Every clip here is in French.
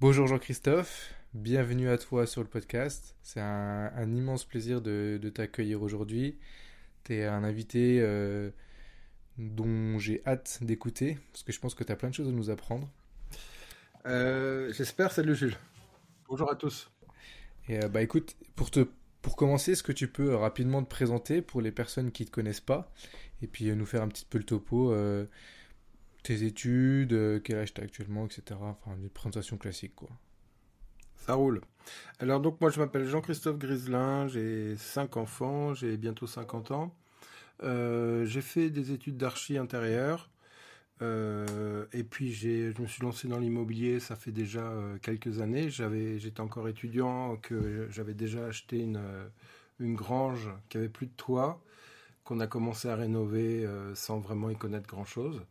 Bonjour Jean-Christophe, bienvenue à toi sur le podcast. C'est un, immense plaisir de, t'accueillir aujourd'hui. Tu es un invité euh, dont j'ai hâte d'écouter, parce que je pense que tu as plein de choses à nous apprendre. Euh, j'espère, salut Jules. Bonjour à tous. Et euh, bah écoute, pour, te, pour commencer, est-ce que tu peux rapidement te présenter pour les personnes qui ne te connaissent pas, et puis nous faire un petit peu le topo tes études, euh, quel âge tu as actuellement, etc. Enfin, des présentations classiques, quoi. Ça roule. Alors, donc, moi, je m'appelle Jean-Christophe Griselin, j'ai 5 enfants, j'ai bientôt 50 ans. Euh, j'ai fait des études d'archi intérieur. Euh, et puis je me suis lancé dans l'immobilier, ça fait déjà quelques années. J'étais encore étudiant, que j'avais déjà acheté une, une grange qui avait plus de toit, qu'on a commencé à rénover sans vraiment y connaître grand chose.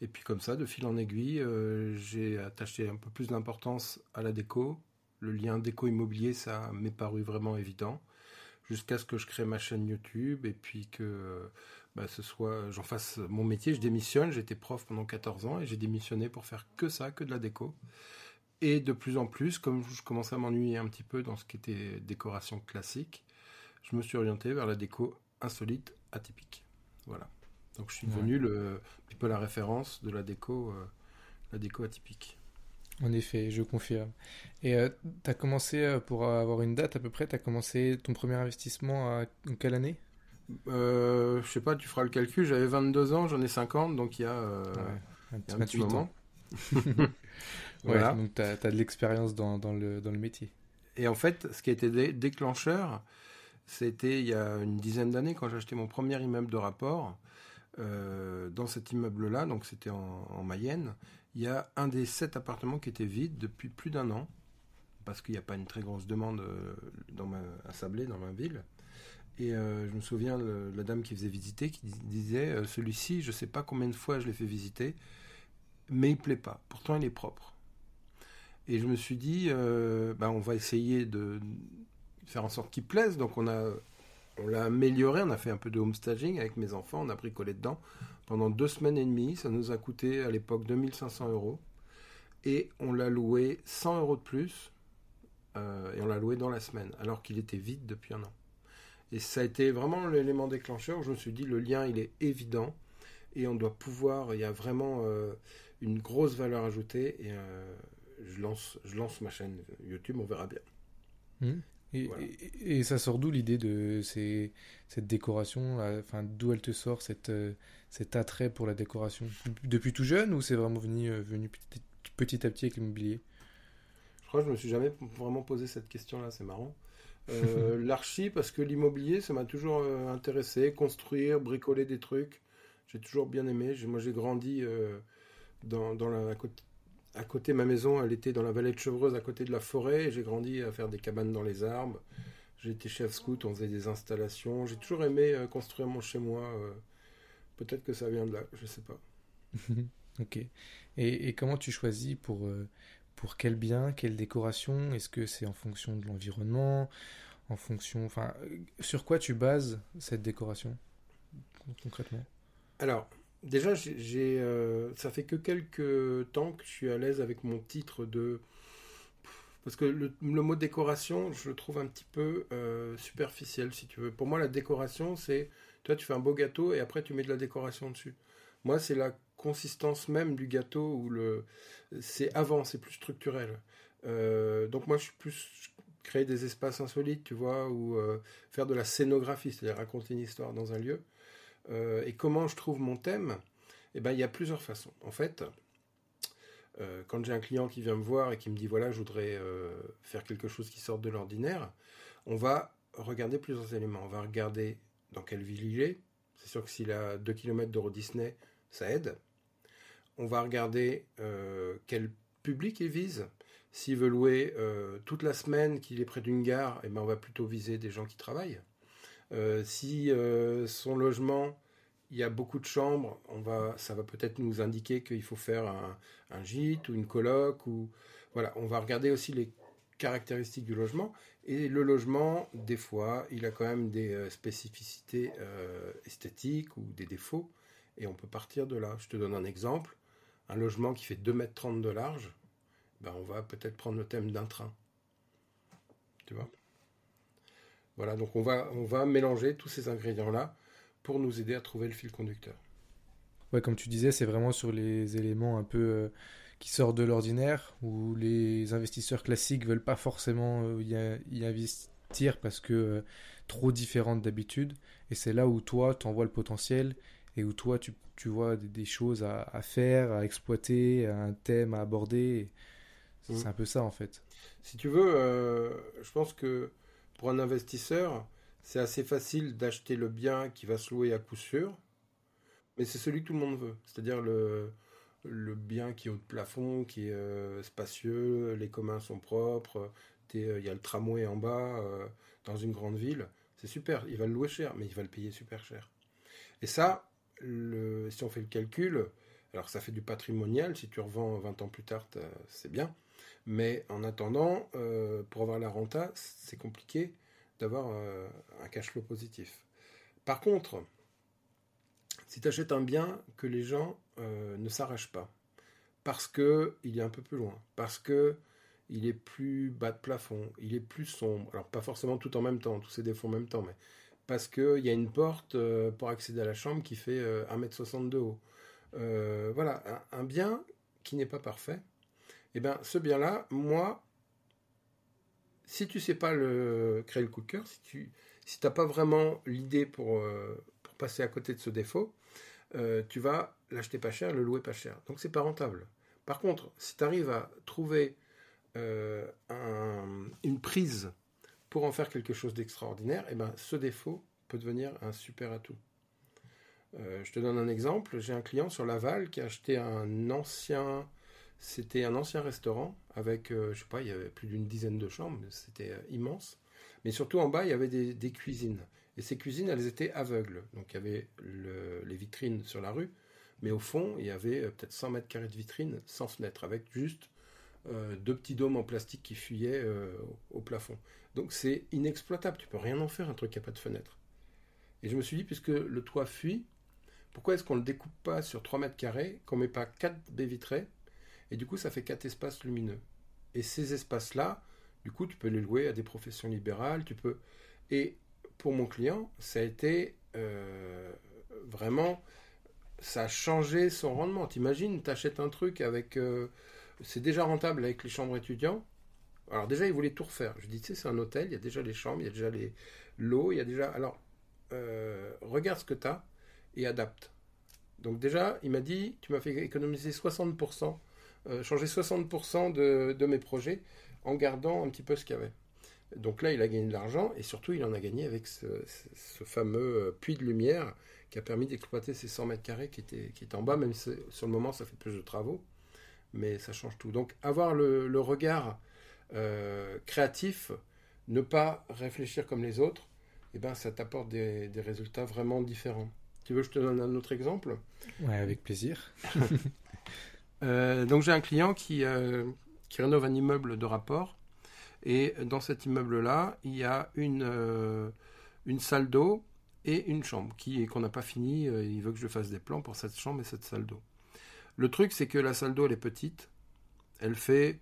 Et puis comme ça, de fil en aiguille, euh, j'ai attaché un peu plus d'importance à la déco. Le lien déco-immobilier, ça m'est paru vraiment évident. Jusqu'à ce que je crée ma chaîne YouTube et puis que bah, ce soit, j'en fasse mon métier. Je démissionne, j'étais prof pendant 14 ans et j'ai démissionné pour faire que ça, que de la déco. Et de plus en plus, comme je commençais à m'ennuyer un petit peu dans ce qui était décoration classique, je me suis orienté vers la déco insolite, atypique. Voilà. Donc je suis devenu le, un petit peu la référence de la déco, euh, la déco atypique. En effet, je confirme. Et euh, tu as commencé, euh, pour avoir une date à peu près, tu as commencé ton premier investissement à quelle année? Euh, Je sais pas, tu feras le calcul, j'avais 22 ans, j'en ai 50, donc il y a, un, petit, moment. voilà. donc tu as, de l'expérience dans, dans, le, dans le métier. Et en fait, ce qui a été déclencheur, c'était il y a une dizaine d'années quand j'ai acheté mon premier immeuble de rapport. Euh, dans cet immeuble-là, donc c'était en, Mayenne, il y a un des sept appartements qui était vide depuis plus d'un an, parce qu'il n'y a pas une très grosse demande euh, dans ma, à Sablé, dans ma ville. Et euh, je me souviens de la dame qui faisait visiter, qui disait celui-ci, je ne sais pas combien de fois je l'ai fait visiter, mais il ne plaît pas. Pourtant, il est propre. Et je me suis dit, bah, on va essayer de faire en sorte qu'il plaise. Donc on a on l'a amélioré, on a fait un peu de homestaging avec mes enfants, on a bricolé dedans pendant deux semaines et demie. Ça nous a coûté à l'époque 2500 euros. Et on l'a loué 100 euros de plus. Euh, et on l'a loué dans la semaine, alors qu'il était vide depuis un an. Et ça a été vraiment l'élément déclencheur je me suis dit le lien il est évident et on doit pouvoir, il y a vraiment euh, une grosse valeur ajoutée et euh, je, lance, je lance ma chaîne YouTube, on verra bien. Mmh. Et, ça sort d'où l'idée de ces, cette décoration Enfin, d'où elle te sort cette, euh, cet attrait pour la décoration? Depuis tout jeune ou c'est vraiment venu, euh, venu petit, petit, à petit avec l'immobilier? Je crois que je me suis jamais vraiment posé cette question-là, c'est marrant. Euh, l'archi, parce que l'immobilier, ça m'a toujours intéressé. Construire, bricoler des trucs, j'ai toujours bien aimé. Moi, j'ai grandi dans, dans la, côte à côté ma maison, elle était dans la vallée de Chevreuse, à côté de la forêt. J'ai grandi à faire des cabanes dans les arbres. J'ai été chef scout, on faisait des installations. J'ai toujours aimé euh, construire mon chez-moi. Euh. Peut-être que ça vient de là, je sais pas. ok. Et, comment tu choisis pour, euh, pour quel bien, quelle décoration? Est-ce que c'est en fonction de l'environnement? En fonction. Enfin, sur quoi tu bases cette décoration concrètement? Alors, Déjà, euh, ça fait que quelques temps que je suis à l'aise avec mon titre de. Parce que le, mot décoration, je le trouve un petit peu euh, superficiel, si tu veux. Pour moi, la décoration, c'est. Toi, tu fais un beau gâteau et après, tu mets de la décoration dessus. Moi, c'est la consistance même du gâteau ou le. C'est avant, c'est plus structurel. Euh, donc, moi, je suis plus. Créer des espaces insolites, tu vois, ou faire de la scénographie, c'est-à-dire raconter une histoire dans un lieu. Euh, et comment je trouve mon thème? Eh ben, il y a plusieurs façons. En fait, euh, quand j'ai un client qui vient me voir et qui me dit voilà, je voudrais euh, faire quelque chose qui sorte de l'ordinaire, on va regarder plusieurs éléments. On va regarder dans quelle ville il est. C'est sûr que s'il a 2 km d'Euro Disney, ça aide. On va regarder quel public il vise. S'il veut louer toute la semaine, qu'il est près d'une gare, eh ben on va plutôt viser des gens qui travaillent. Euh, si euh, son logement, il y a beaucoup de chambres, on va, ça va peut-être nous indiquer qu'il faut faire un, gîte ou une coloc. Ou, voilà, on va regarder aussi les caractéristiques du logement. Et le logement, des fois, il a quand même des euh, spécificités esthétiques ou des défauts. Et on peut partir de là. Je te donne un exemple. Un logement qui fait 2,30 m de large, ben, on va peut-être prendre le thème d'un train. Tu vois? Voilà, donc on va, on va mélanger tous ces ingrédients-là pour nous aider à trouver le fil conducteur. Ouais, comme tu disais, c'est vraiment sur les éléments un peu euh, qui sortent de l'ordinaire, où les investisseurs classiques veulent pas forcément euh, y, investir parce que euh, trop différentes d'habitude. Et c'est là où toi, tu en vois le potentiel et où toi, tu, tu vois des, choses à, à, faire, à exploiter, un thème à aborder. C'est mmh. un peu ça en fait. Si tu veux, je pense que pour un investisseur, c'est assez facile d'acheter le bien qui va se louer à coup sûr mais c'est celui que tout le monde veut. C'est-à-dire le, bien qui est haut de plafond, qui est euh, spacieux, les communs sont propres, euh, il y a le tramway en bas, euh, dans une grande ville. C'est super, il va le louer cher, mais il va le payer super cher. Et ça, si on fait le calcul, alors ça fait du patrimonial, si tu revends 20 ans plus tard, c'est bien. Mais en attendant, pour avoir la renta, c'est compliqué d'avoir un cash flow positif. Par contre, si tu achètes un bien que les gens euh, ne s'arrachent pas, parce que il est un peu plus loin, parce que il est plus bas de plafond, il est plus sombre, alors pas forcément tout en même temps, tous ces défauts en même temps, mais parce qu'il y a une porte euh, pour accéder à la chambre qui fait 1m60 euh, de haut. voilà, un, bien qui n'est pas parfait, eh bien ce bien-là, moi, si tu sais pas le, créer le coup de cœur, si tu si pas vraiment l'idée pour, pour passer à côté de ce défaut, euh, tu vas l'acheter pas cher, le louer pas cher. Donc c'est pas rentable. Par contre, si tu arrives à trouver euh, une prise pour en faire quelque chose d'extraordinaire, eh ben, ce défaut peut devenir un super atout. Euh, je te donne un exemple. J'ai un client sur Laval qui a acheté un ancien, c'était un ancien restaurant avec, je sais pas, il y avait plus d'une dizaine de chambres, c'était immense. Mais surtout en bas, il y avait des cuisines. Et ces cuisines, elles étaient aveugles. Donc il y avait les vitrines sur la rue, mais au fond, il y avait euh, peut-être 100 mètres carrés de vitrines sans fenêtre, avec juste euh, deux petits dômes en plastique qui fuyaient euh, au, plafond. Donc c'est inexploitable, tu peux rien en faire un truc qui n'a pas de fenêtre. Et je me suis dit, puisque le toit fuit, pourquoi est-ce qu'on ne le découpe pas sur 3 mètres carrés, qu'on ne met pas 4 baies vitrées, et du coup ça fait 4 espaces lumineux. Et ces espaces-là, du coup, tu peux les louer à des professions libérales, tu peux... Et pour mon client, ça a été euh, vraiment, ça a changé son rendement. T'imagines, t'achètes un truc avec, euh, c'est déjà rentable avec les chambres étudiants. Alors déjà, il voulait tout refaire. Je dis, tu sais, c'est un hôtel, il y a déjà les chambres, il y a déjà les l'eau, il y a déjà. Alors, euh, regarde ce que tu as et adapte. Donc déjà, il m'a dit, tu m'as fait économiser 60%, changer 60% de, de mes projets en gardant un petit peu ce qu'il y avait. Donc là, il a gagné de l'argent et surtout, il en a gagné avec ce, fameux euh, puits de lumière qui a permis d'exploiter ces 100 mètres carrés qui étaient, qui en bas, même si sur le moment, ça fait plus de travaux, mais ça change tout. Donc, avoir le, regard euh, créatif, ne pas réfléchir comme les autres, eh ben, ça t'apporte des, résultats vraiment différents. Tu veux que je te donne un autre exemple? Ouais, avec plaisir. Euh, donc, j'ai un client qui, qui rénove un immeuble de rapport et dans cet immeuble-là, il y a une, euh, salle d'eau et une chambre qui qu'on n'a pas fini. Euh, il veut que je fasse des plans pour cette chambre et cette salle d'eau. Le truc, c'est que la salle d'eau, elle est petite. Elle fait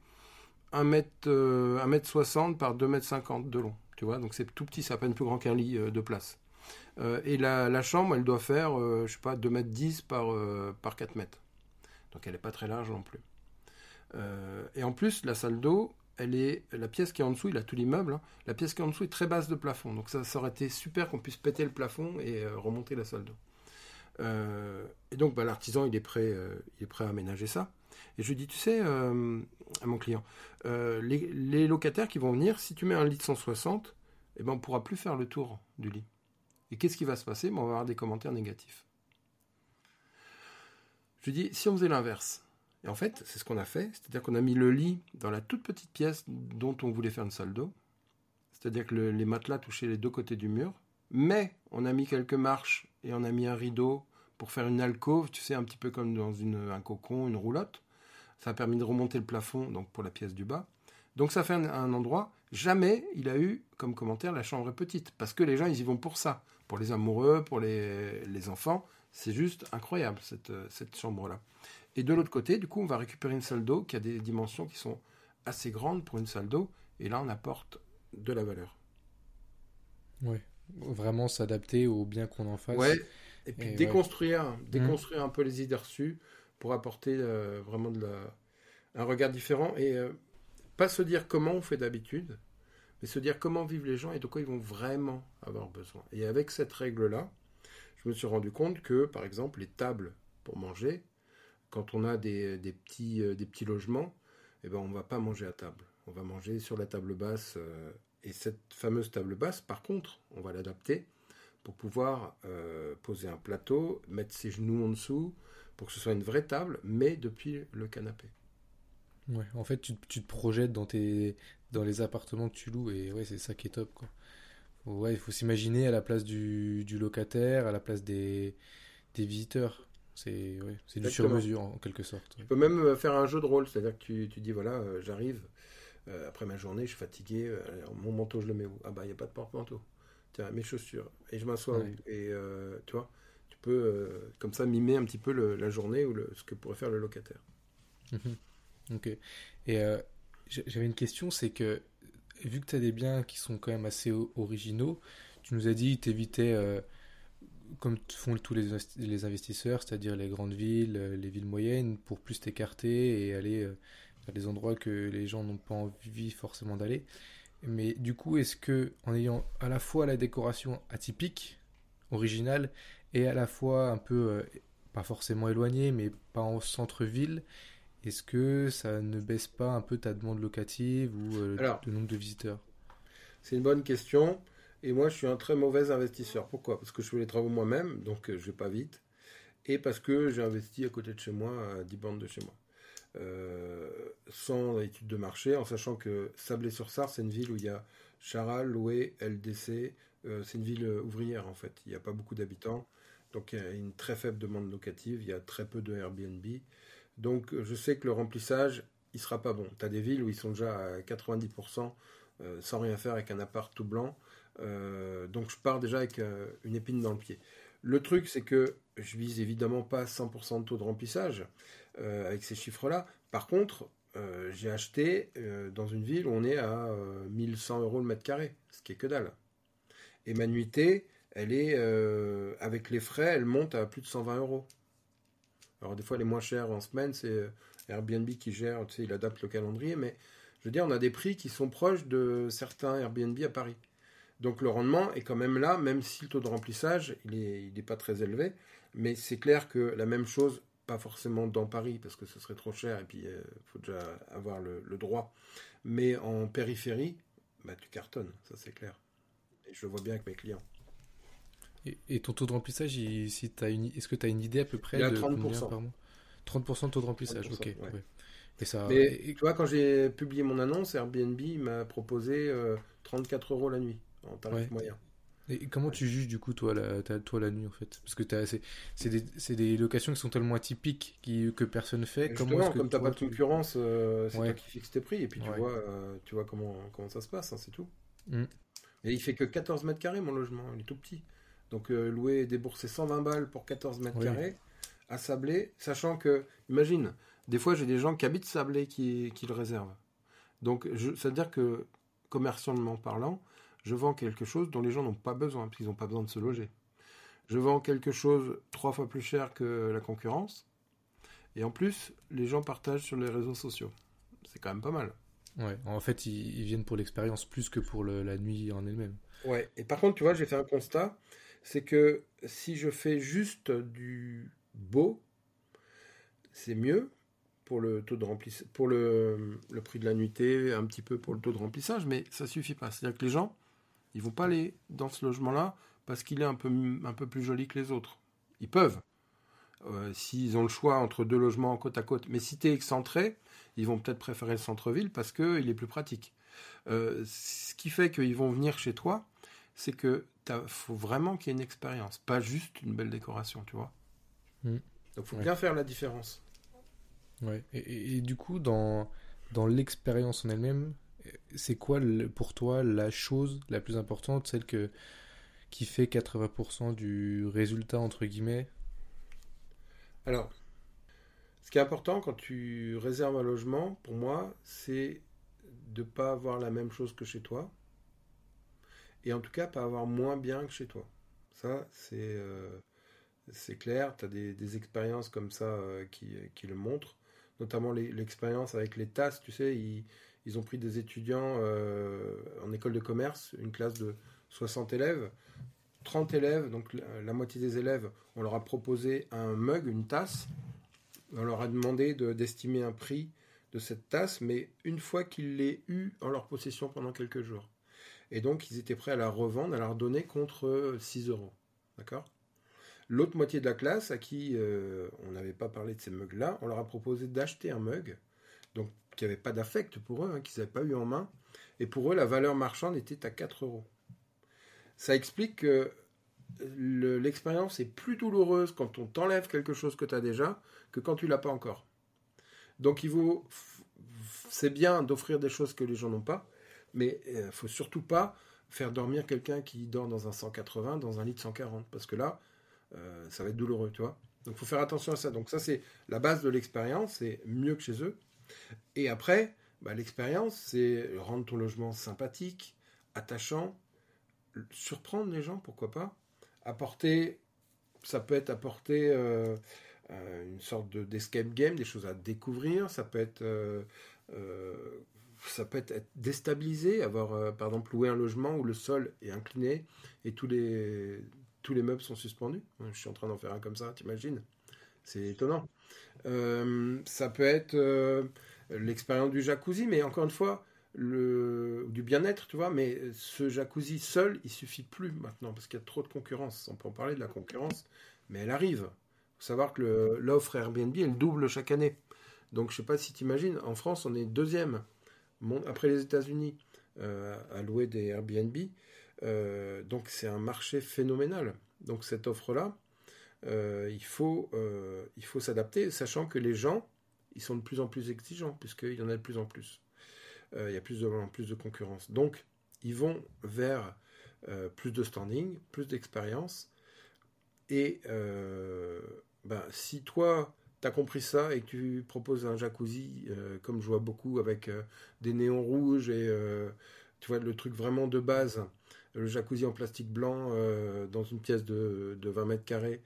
1 mètre, euh, mètre 60 par 2 mètres 50 de long. Tu vois, donc c'est tout petit, c'est à peine plus grand qu'un lit de place. et la, la, chambre, elle doit faire, je sais pas, 2 mètres 10 par, par 4 mètres. Donc elle n'est pas très large non plus. et en plus, la salle d'eau, elle est la pièce qui est en dessous, il a tout l'immeuble. Hein. la pièce qui est en dessous est très basse de plafond, donc ça, aurait été super qu'on puisse péter le plafond et euh, remonter la salle d'eau. Euh, et donc bah, l'artisan il est prêt, euh, il est prêt à aménager ça. Et je lui dis, tu sais, à mon client, les, locataires qui vont venir, si tu mets un lit de 160, eh ben on pourra plus faire le tour du lit. Et qu'est-ce qui va se passer? Ben, On va avoir des commentaires négatifs. Je lui dis, si on faisait l'inverse, et en fait, c'est ce qu'on a fait, c'est-à-dire qu'on a mis le lit dans la toute petite pièce dont on voulait faire une salle d'eau, c'est-à-dire que les matelas touchaient les deux côtés du mur, mais on a mis quelques marches et on a mis un rideau pour faire une alcôve, tu sais, un petit peu comme dans un cocon, une roulotte. Ça a permis de remonter le plafond, donc pour la pièce du bas. Donc ça fait un, endroit, jamais il a eu comme commentaire la chambre est petite, parce que les gens ils y vont pour ça, pour les amoureux, pour les, les enfants, c'est juste incroyable cette, cette chambre-là. Et de l'autre côté, du coup, on va récupérer une salle d'eau qui a des dimensions qui sont assez grandes pour une salle d'eau. Et là, on apporte de la valeur. Ouais, vraiment s'adapter au bien qu'on en fasse. Ouais, et puis déconstruire, déconstruire un peu les idées reçues pour apporter euh, vraiment de la, un regard différent et euh, pas se dire comment on fait d'habitude, mais se dire comment vivent les gens et de quoi ils vont vraiment avoir besoin. Et avec cette règle-là, me suis rendu compte que, par exemple, les tables pour manger, quand on a des, euh, petits logements, eh ben, on ne va pas manger à table. On va manger sur la table basse. Euh, et cette fameuse table basse, par contre, on va l'adapter pour pouvoir euh, poser un plateau, mettre ses genoux en dessous, pour que ce soit une vraie table, mais depuis le canapé. Ouais, en fait, tu, tu, te projettes dans, tes, dans les appartements que tu loues, et ouais, c'est ça qui est top, quoi. Ouais, il faut s'imaginer à la place du, du, locataire, à la place des, des visiteurs. C'est ouais, du sur-mesure, en quelque sorte. Tu peux même euh, faire un jeu de rôle, c'est-à-dire que tu, tu dis, voilà, euh, j'arrive, euh, après ma journée, je suis fatigué, mon manteau, je le mets où? Ah bah, il n'y a pas de porte-manteau. Tiens, mes chaussures, et je m'assois Et tu vois, tu peux comme ça mimer un petit peu le, la journée ou le, ce que pourrait faire le locataire. Mhm. Ok. Et j'avais une question, c'est que vu que tu as des biens qui sont quand même assez originaux, tu nous as dit t'évitais, euh, comme font tous les, investisseurs, c'est-à-dire les grandes villes, euh, les villes moyennes, pour plus t'écarter et aller euh, vers des endroits que les gens n'ont pas envie forcément d'aller. Mais du coup, est-ce que en ayant à la fois la décoration atypique, originale, et à la fois un peu, pas forcément éloignée, mais pas en centre-ville, est-ce que ça ne baisse pas un peu ta demande locative ou euh, le nombre de visiteurs? C'est une bonne question. Et moi, je suis un très mauvais investisseur. Pourquoi? Parce que je fais les travaux moi-même, donc euh, je vais pas vite. Et parce que j'ai investi à côté de chez moi, à 10 bandes de chez moi. Euh, sans étude de marché, en sachant que Sablé-sur-Sarthe, c'est une ville où il y a Charal, Loué, LDC. c'est une ville ouvrière, en fait. Il n'y a pas beaucoup d'habitants. Donc il y a une très faible demande locative. Il y a très peu de Airbnb. Donc je sais que le remplissage, il sera pas bon. Tu as des villes où ils sont déjà à 90% euh, sans rien faire avec un appart tout blanc. Euh, donc je pars déjà avec euh, une épine dans le pied. Le truc, c'est que je vise évidemment pas 100% de taux de remplissage avec ces chiffres-là. Par contre, j'ai acheté dans une ville où on est à 1100 euros le mètre carré, ce qui est que dalle. Et ma nuitée, elle est, avec les frais, elle monte à plus de 120 euros. Alors des fois les moins chers en semaine, c'est euh, Airbnb qui gère, tu sais, il adapte le calendrier, mais je veux dire, on a des prix qui sont proches de certains Airbnb à Paris. Donc le rendement est quand même là, même si le taux de remplissage, il n'est est pas très élevé. Mais c'est clair que la même chose, pas forcément dans Paris, parce que ce serait trop cher, et puis il euh, faut déjà avoir le, droit. Mais en périphérie, bah, tu cartonnes, ça c'est clair. Et je le vois bien avec mes clients. Et, ton taux de remplissage, si est-ce que tu as une idée à peu près de 30%. par mois 30% de taux de remplissage, ok. Et ça, Mais tu vois, quand j'ai publié mon annonce, Airbnb m'a proposé 34 euh, euros la nuit en tarif moyen. Et comment tu juges du coup toi la, toi la nuit en fait? Parce que c'est des, des, locations qui sont tellement atypiques qui, que personne fait. Comment comme tu n'as pas de concurrence, euh, c'est toi qui fixes tes prix et puis tu vois, euh, tu vois comment, comment ça se passe, hein, c'est tout. Mm. Et il fait que 14 mètres carrés mon logement, il est tout petit. Donc euh, louer, débourser 120 balles pour 14 mètres carrés à Sablé, sachant que, imagine, des fois j'ai des gens qui habitent Sablé qui, qui le réservent. Donc ça veut dire que, commercialement parlant, je vends quelque chose dont les gens n'ont pas besoin, puisqu'ils n'ont pas besoin de se loger. Je vends quelque chose trois fois plus cher que la concurrence. Et en plus, les gens partagent sur les réseaux sociaux. C'est quand même pas mal. Ouais, en fait, ils, viennent pour l'expérience plus que pour la nuit en elle-même. Ouais, et par contre, tu vois, j'ai fait un constat c'est que si je fais juste du beau, c'est mieux pour le taux de remplissage, pour le, prix de la nuitée, un petit peu pour le taux de remplissage, mais ça suffit pas. C'est-à-dire que les gens, ils vont pas aller dans ce logement-là parce qu'il est un peu, un peu plus joli que les autres. Ils peuvent, euh, s'ils ont le choix entre deux logements côte à côte. Mais si tu es excentré, ils vont peut-être préférer le centre-ville parce qu'il est plus pratique. Euh, ce qui fait qu'ils vont venir chez toi, c'est que faut vraiment qu'il y ait une expérience, pas juste une belle décoration, tu vois. Mm. Donc faut bien faire la différence. Ouais. Et, du coup, dans, dans l'expérience en elle-même, c'est quoi pour toi la chose la plus importante, celle que, qui fait 80% du résultat, entre guillemets? Alors, Ce qui est important quand tu réserves un logement, pour moi, c'est de ne pas avoir la même chose que chez toi. Et en tout cas, pas avoir moins bien que chez toi. Ça, c'est euh, clair. Tu as des, expériences comme ça euh, qui, qui, le montrent. Notamment l'expérience avec les tasses. Tu sais, ils, ils ont pris des étudiants euh, en école de commerce, une classe de 60 élèves. 30 élèves, donc la, moitié des élèves, on leur a proposé un mug, une tasse. On leur a demandé d'estimer un prix de cette tasse, mais une fois qu'ils l'aient eu en leur possession pendant quelques jours. Et donc, ils étaient prêts à la revendre, à la redonner contre 6 euros. D'accord? L'autre moitié de la classe, à qui euh, on n'avait pas parlé de ces mugs-là, on leur a proposé d'acheter un mug, donc qui n'avait pas d'affect pour eux, hein, qu'ils n'avaient pas eu en main. Et pour eux, la valeur marchande était à 4 euros. Ça explique que l'expérience est plus douloureuse quand on t'enlève quelque chose que tu as déjà que quand tu l'as pas encore. Donc il vaut, c'est bien d'offrir des choses que les gens n'ont pas, mais il euh, faut surtout pas faire dormir quelqu'un qui dort dans un 180, dans un lit de 140, parce que là, euh, ça va être douloureux, tu vois. Donc faut faire attention à ça. Donc ça c'est la base de l'expérience, c'est mieux que chez eux. Et après, bah, l'expérience, c'est rendre ton logement sympathique, attachant, surprendre les gens, pourquoi pas. Apporter, ça peut être apporter euh, euh, une sorte d'escape game, des choses à découvrir. Ça peut être, ça peut être, déstabilisé, avoir par exemple loué un logement où le sol est incliné et tous les, tous les meubles sont suspendus. Je suis en train d'en faire un comme ça, t'imagines? C'est étonnant. ça peut être l'expérience du jacuzzi, mais encore une fois, du bien-être, tu vois, mais ce jacuzzi seul, il suffit plus maintenant, parce qu'il y a trop de concurrence. On peut en parler de la concurrence, mais elle arrive. Il faut savoir que l'offre Airbnb, elle double chaque année. Donc je sais pas si tu imagines, en France, on est deuxième, après les États-Unis, euh, à louer des Airbnb. Euh, donc c'est un marché phénoménal. Donc cette offre-là, euh, il faut, faut s'adapter, sachant que les gens, ils sont de plus en plus exigeants, puisqu'il y en a de plus en plus. Il y a plus de, plus de concurrence. Donc, ils vont vers plus de standing, plus d'expérience. Et ben, si toi, tu as compris ça et tu proposes un jacuzzi, comme je vois beaucoup, avec des néons rouges et tu vois le truc vraiment de base, le jacuzzi en plastique blanc dans une pièce de, de 20 mètres carrés,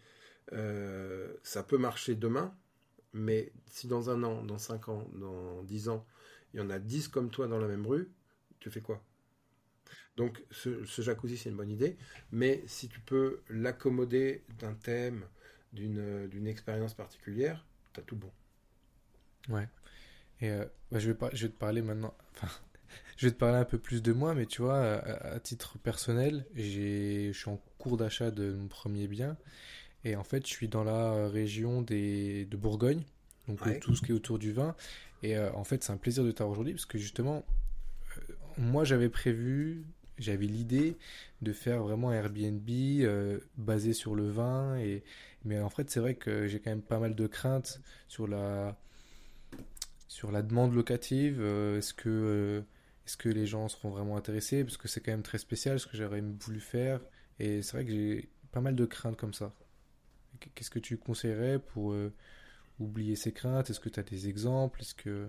ça peut marcher demain, mais si dans un an, dans cinq ans, dans dix ans, il y en a dix comme toi dans la même rue, tu fais quoi? Donc ce, jacuzzi, c'est une bonne idée, mais si tu peux l'accommoder d'un thème, d'une expérience particulière, tu as tout bon. Ouais. Et euh, bah, je, vais pas, je vais te parler maintenant. Enfin, je vais te parler un peu plus de moi, mais tu vois, à, titre personnel, je suis en cours d'achat de mon premier bien. Et en fait, je suis dans la région des, de Bourgogne, donc tout ce qui est autour du vin. Et euh, en fait, c'est un plaisir de t'avoir aujourd'hui parce que justement, euh, moi j'avais prévu, j'avais l'idée de faire vraiment un Airbnb euh, basé sur le vin. Et... Mais en fait, c'est vrai que j'ai quand même pas mal de craintes sur la, sur la demande locative. Est-ce que, est-ce que les gens seront vraiment intéressés? Parce que c'est quand même très spécial ce que j'aurais voulu faire. Et c'est vrai que j'ai pas mal de craintes comme ça. Qu'est-ce que tu conseillerais pour euh, oublier ces craintes? Est-ce que tu as des exemples? Est-ce que...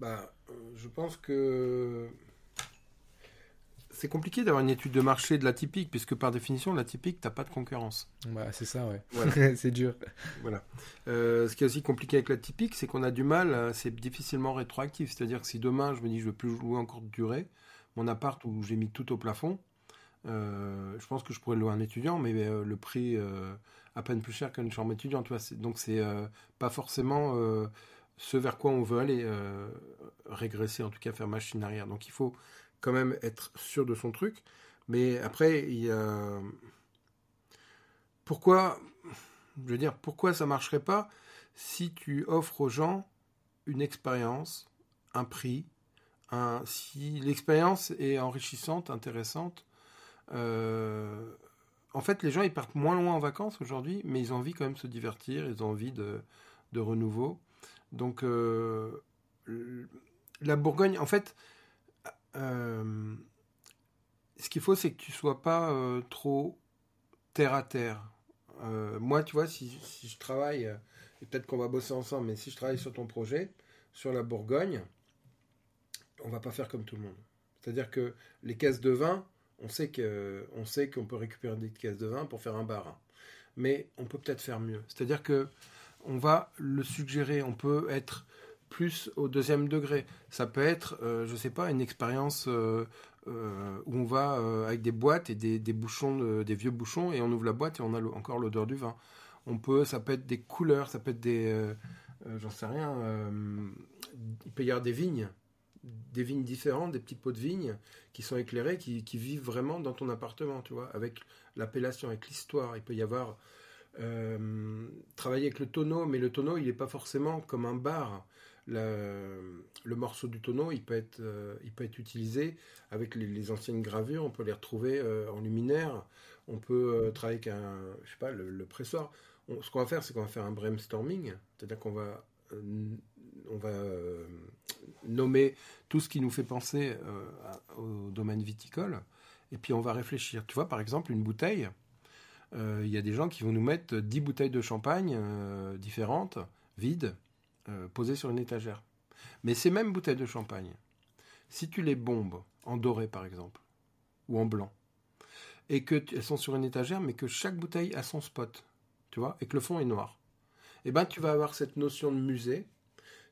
Bah, euh, je pense que c'est compliqué d'avoir une étude de marché de la typique, puisque par définition, la typique, t'as pas de concurrence. Bah, c'est ça, ouais. c'est dur. Voilà. Euh, ce qui est aussi compliqué avec la typique, c'est qu'on a du mal, c'est difficilement rétroactif. C'est-à-dire que si demain, je me dis, je veux plus jouer encore de durée, mon appart où j'ai mis tout au plafond, je pense que je pourrais louer un étudiant, mais le prix à peine plus cher qu'une chambre étudiante. Tu vois. Donc c'est euh, pas forcément euh, ce vers quoi on veut aller, euh, régresser, en tout cas faire machine arrière. Donc il faut quand même être sûr de son truc. Mais après, il y a... Pourquoi, je veux dire, pourquoi ça marcherait pas si tu offres aux gens une expérience, un prix, si l'expérience est enrichissante, intéressante, euh, en fait, les gens, ils partent moins loin en vacances aujourd'hui, mais ils ont envie quand même de se divertir, ils ont envie de, renouveau. Donc, euh, la Bourgogne, en fait, euh, ce qu'il faut, c'est que tu sois pas euh, trop terre à terre. euh, moi, tu vois, si, je travaille, et peut-être qu'on va bosser ensemble, mais si je travaille sur ton projet, sur la Bourgogne, on va pas faire comme tout le monde. C'est-à-dire que les caisses de vin, on sait que, on sait qu'on peut récupérer des caisses de vin pour faire un bar, mais on peut peut-être faire mieux. C'est-à-dire que on va le suggérer, on peut être plus au deuxième degré. Ça peut être, euh, je sais pas, une expérience euh, euh, où on va avec des boîtes et des, bouchons, des vieux bouchons, et on ouvre la boîte et on a encore l'odeur du vin. On peut, ça peut être des couleurs, ça peut être des, j'en sais rien, il peut y avoir des vignes, des vignes différentes, des petits pots de vignes qui sont éclairés, qui, qui vivent vraiment dans ton appartement, tu vois, avec l'appellation, avec l'histoire. Il peut y avoir travailler avec le tonneau, mais le tonneau, il n'est pas forcément comme un bar le, morceau du tonneau, il peut être, euh, utilisé avec les, anciennes gravures, on peut les retrouver euh, en luminaire, on peut euh, travailler avec un, je sais pas, le, pressoir. ce qu'on va faire, c'est qu'on va faire un brainstorming, c'est-à-dire qu'on va, on va nommer tout ce qui nous fait penser au domaine viticole, et puis on va réfléchir. Tu vois, par exemple, une bouteille, il y a des gens qui vont nous mettre 10 bouteilles de champagne différentes, vides, euh, posées sur une étagère. Mais ces mêmes bouteilles de champagne, si tu les bombes en doré par exemple, ou en blanc, et que elles sont sur une étagère, mais que chaque bouteille a son spot, tu vois, et que le fond est noir, eh ben tu vas avoir cette notion de musée,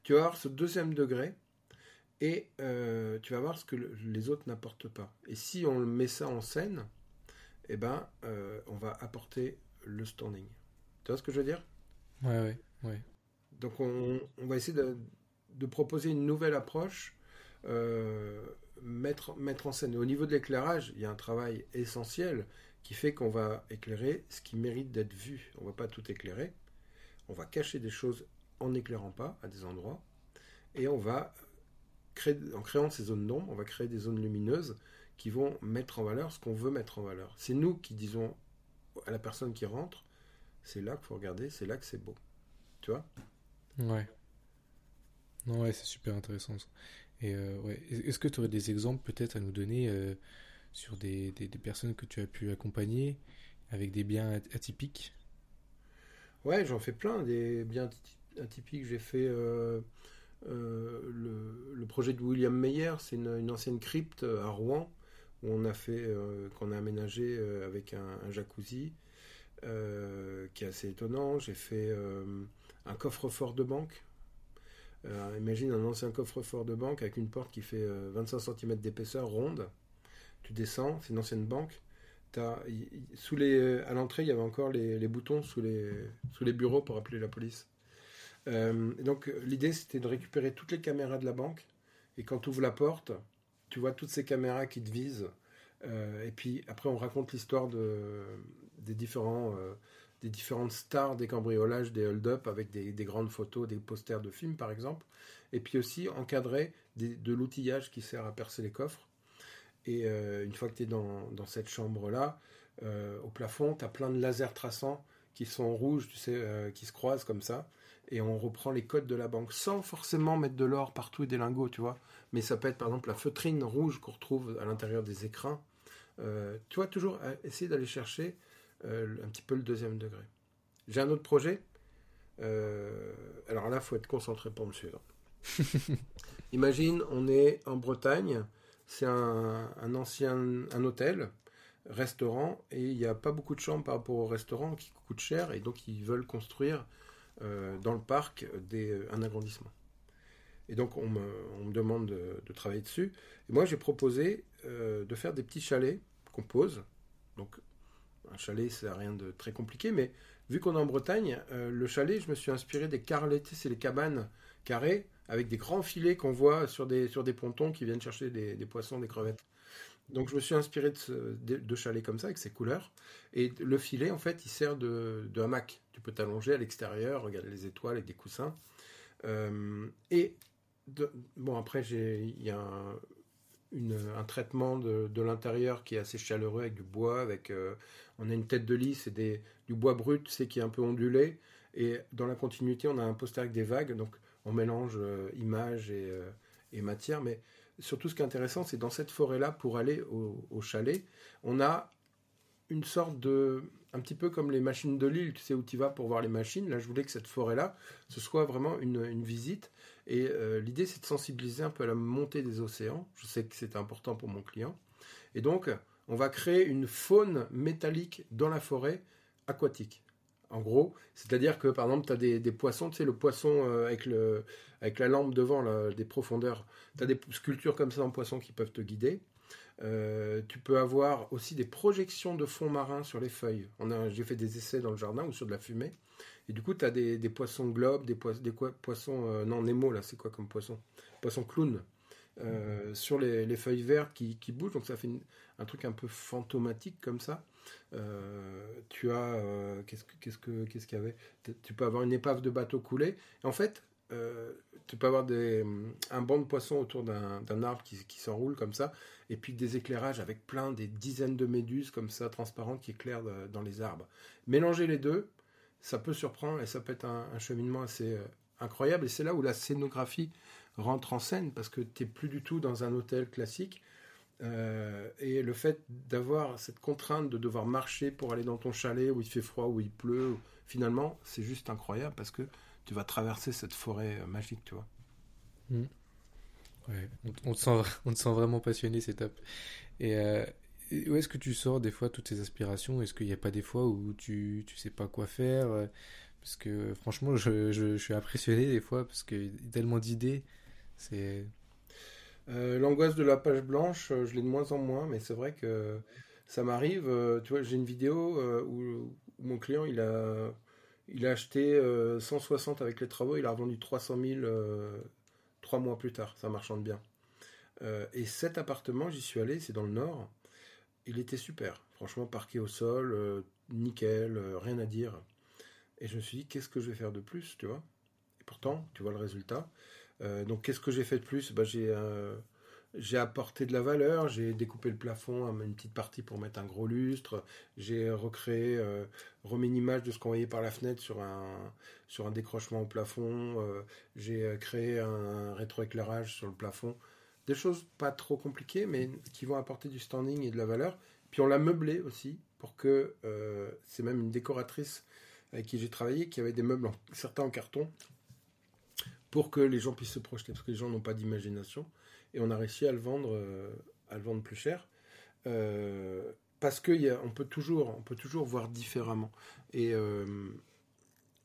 tu vas avoir ce deuxième degré, et euh, tu vas voir ce que les autres n'apportent pas. Et si on met ça en scène, eh ben euh, on va apporter le standing. Tu vois ce que je veux dire? Ouais, ouais, ouais. Donc on, va essayer de, proposer une nouvelle approche, euh, mettre, mettre en scène. au niveau de l'éclairage, il y a un travail essentiel qui fait qu'on va éclairer ce qui mérite d'être vu. On ne va pas tout éclairer. On va cacher des choses en n'éclairant pas à des endroits. Et on va en créant ces zones d'ombre, on va créer des zones lumineuses qui vont mettre en valeur ce qu'on veut mettre en valeur. C'est nous qui disons à la personne qui rentre, c'est là qu'il faut regarder, c'est là que c'est beau. Tu vois? Ouais. Ouais, c'est super intéressant. Et euh, ouais. Est-ce que tu aurais des exemples peut-être à nous donner euh, sur des, personnes que tu as pu accompagner avec des biens atypiques? Ouais, j'en fais plein, des biens atypiques. J'ai fait euh, le, projet de William Meyer, c'est une, ancienne crypte à Rouen où on a fait, qu'on a aménagé avec un jacuzzi qui est assez étonnant. J'ai fait un coffre-fort de banque. Euh, imagine un ancien coffre-fort de banque avec une porte qui fait 25 euh, cm d'épaisseur, ronde. Tu descends, c'est une ancienne banque. Sous les, euh, à l'entrée, il y avait encore les, boutons sous les, sous les bureaux pour appeler la police. donc l'idée, c'était de récupérer toutes les caméras de la banque. Et quand tu ouvres la porte, tu vois toutes ces caméras qui te visent. et puis après, on raconte l'histoire de, des différents différentes stars des cambriolages, des hold-up avec des, grandes photos, des posters de films par exemple, et puis aussi encadrer de l'outillage qui sert à percer les coffres. Et euh, une fois que tu es dans, cette chambre-là, euh, au plafond, tu as plein de lasers traçants qui sont rouges, tu sais, euh, qui se croisent comme ça, et on reprend les codes de la banque sans forcément mettre de l'or partout et des lingots, tu vois. Mais ça peut être par exemple la feutrine rouge qu'on retrouve à l'intérieur des écrins. tu vois, toujours essayer d'aller chercher euh, un petit peu le deuxième degré. J'ai un autre projet. Euh, alors là, il faut être concentré pour me suivre. Imagine, on est en Bretagne, c'est un, ancien un hôtel, restaurant, et il n'y a pas beaucoup de chambres par rapport au restaurant qui coûte cher, et donc ils veulent construire euh, dans le parc des, un agrandissement. Et donc on me, demande de, travailler dessus. Et moi j'ai proposé de faire des petits chalets qu'on pose. Donc un chalet, c'est rien de très compliqué, mais vu qu'on est en Bretagne, euh, le chalet, je me suis inspiré des carlettes, c'est les cabanes carrées avec des grands filets qu'on voit sur des, pontons qui viennent chercher des, poissons, des crevettes. Donc je me suis inspiré de, de, chalets comme ça, avec ces couleurs. Et le filet, en fait, il sert de, hamac. Tu peux t'allonger à l'extérieur, regarder les étoiles avec des coussins. Euh, et bon, après, il y a un, un traitement de, l'intérieur qui est assez chaleureux avec du bois, euh, on a une tête de lisse et du bois brut, c'est qui est un peu ondulé. Et dans la continuité, on a un poster avec des vagues, donc on mélange euh, image euh, et, matière. Mais surtout, ce qui est intéressant, c'est dans cette forêt-là, pour aller au, chalet, on a une sorte de. Un petit peu comme les machines de l'île, tu sais où tu vas pour voir les machines. Là, je voulais que cette forêt-là, ce soit vraiment une, une visite. Et euh, l'idée, c'est de sensibiliser un peu à la montée des océans. Je sais que c'est important pour mon client. Et donc, on va créer une faune métallique dans la forêt aquatique. En gros, c'est-à-dire que par exemple, tu as des, poissons, tu sais, le poisson euh, avec, le, avec la lampe devant, des profondeurs, tu as des sculptures comme ça en poisson qui peuvent te guider. Euh, tu peux avoir aussi des projections de fond marin sur les feuilles. J'ai fait des essais dans le jardin ou sur de la fumée. Et du coup, tu as des, des, poissons globes, des, des poissons. Euh, non, Nemo, là, c'est quoi comme poisson? Poisson clown. Euh, sur les, les, feuilles vertes qui, qui, bougent, donc ça fait une, un truc un peu fantomatique comme ça. tu as. qu'est-ce qu'est-ce qu'est-ce qu'il y avait? Tu peux avoir une épave de bateau coulé. en fait, euh, tu peux avoir un banc de poissons autour d'un arbre qui, s'enroule comme ça, et puis des éclairages avec plein, des dizaines de méduses comme ça, transparentes, qui éclairent dans les arbres. Mélanger les deux, ça peut surprendre et ça peut être un, cheminement assez euh, incroyable. Et c'est là où la scénographie rentre en scène, parce que tu n'es plus du tout dans un hôtel classique. Euh, et le fait d'avoir cette contrainte de devoir marcher pour aller dans ton chalet où il fait froid, où il pleut, finalement, c'est juste incroyable parce que tu vas traverser cette forêt euh, magique, tu vois. Hmm. Ouais, on, te sent, on te sent vraiment passionné, c'est top. Et, euh, où est-ce que tu sors des fois toutes ces aspirations? Est-ce qu'il n'y a pas des fois où tu ne sais pas quoi faire? Euh, Parce que franchement, je, je, suis impressionné des fois parce qu'il y a tellement d'idées. C'est. L'angoisse de la page blanche, je l'ai de moins en moins, mais c'est vrai que ça m'arrive. tu vois, j'ai une vidéo où, mon client il a il a acheté 160 euh, avec les travaux, il a revendu 300 000 euh, trois mois plus tard, ça marchande bien. Euh, et cet appartement, j'y suis allé, c'est dans le nord. Il était super, franchement parqué au sol, nickel, rien à dire. Et je me suis dit, qu'est-ce que je vais faire de plus, tu vois? Et pourtant, tu vois le résultat. donc, qu'est-ce que j'ai fait de plus? Bah, J'ai j'ai apporté de la valeur, j'ai découpé le plafond, une petite partie pour mettre un gros lustre, j'ai recréé, euh, remis une image de ce qu'on voyait par la fenêtre sur un, sur un décrochement au plafond, euh, j'ai euh, créé un rétroéclairage sur le plafond. Des choses pas trop compliquées, mais qui vont apporter du standing et de la valeur. Puis on l'a meublé aussi, pour que c'est même une décoratrice avec qui j'ai travaillé, qui avait des meubles, certains en carton, pour que les gens puissent se projeter, parce que les gens n'ont pas d'imagination et on a réussi à le vendre, euh, à le vendre plus cher. Euh, parce qu'on peut toujours, on peut toujours voir différemment. Et euh,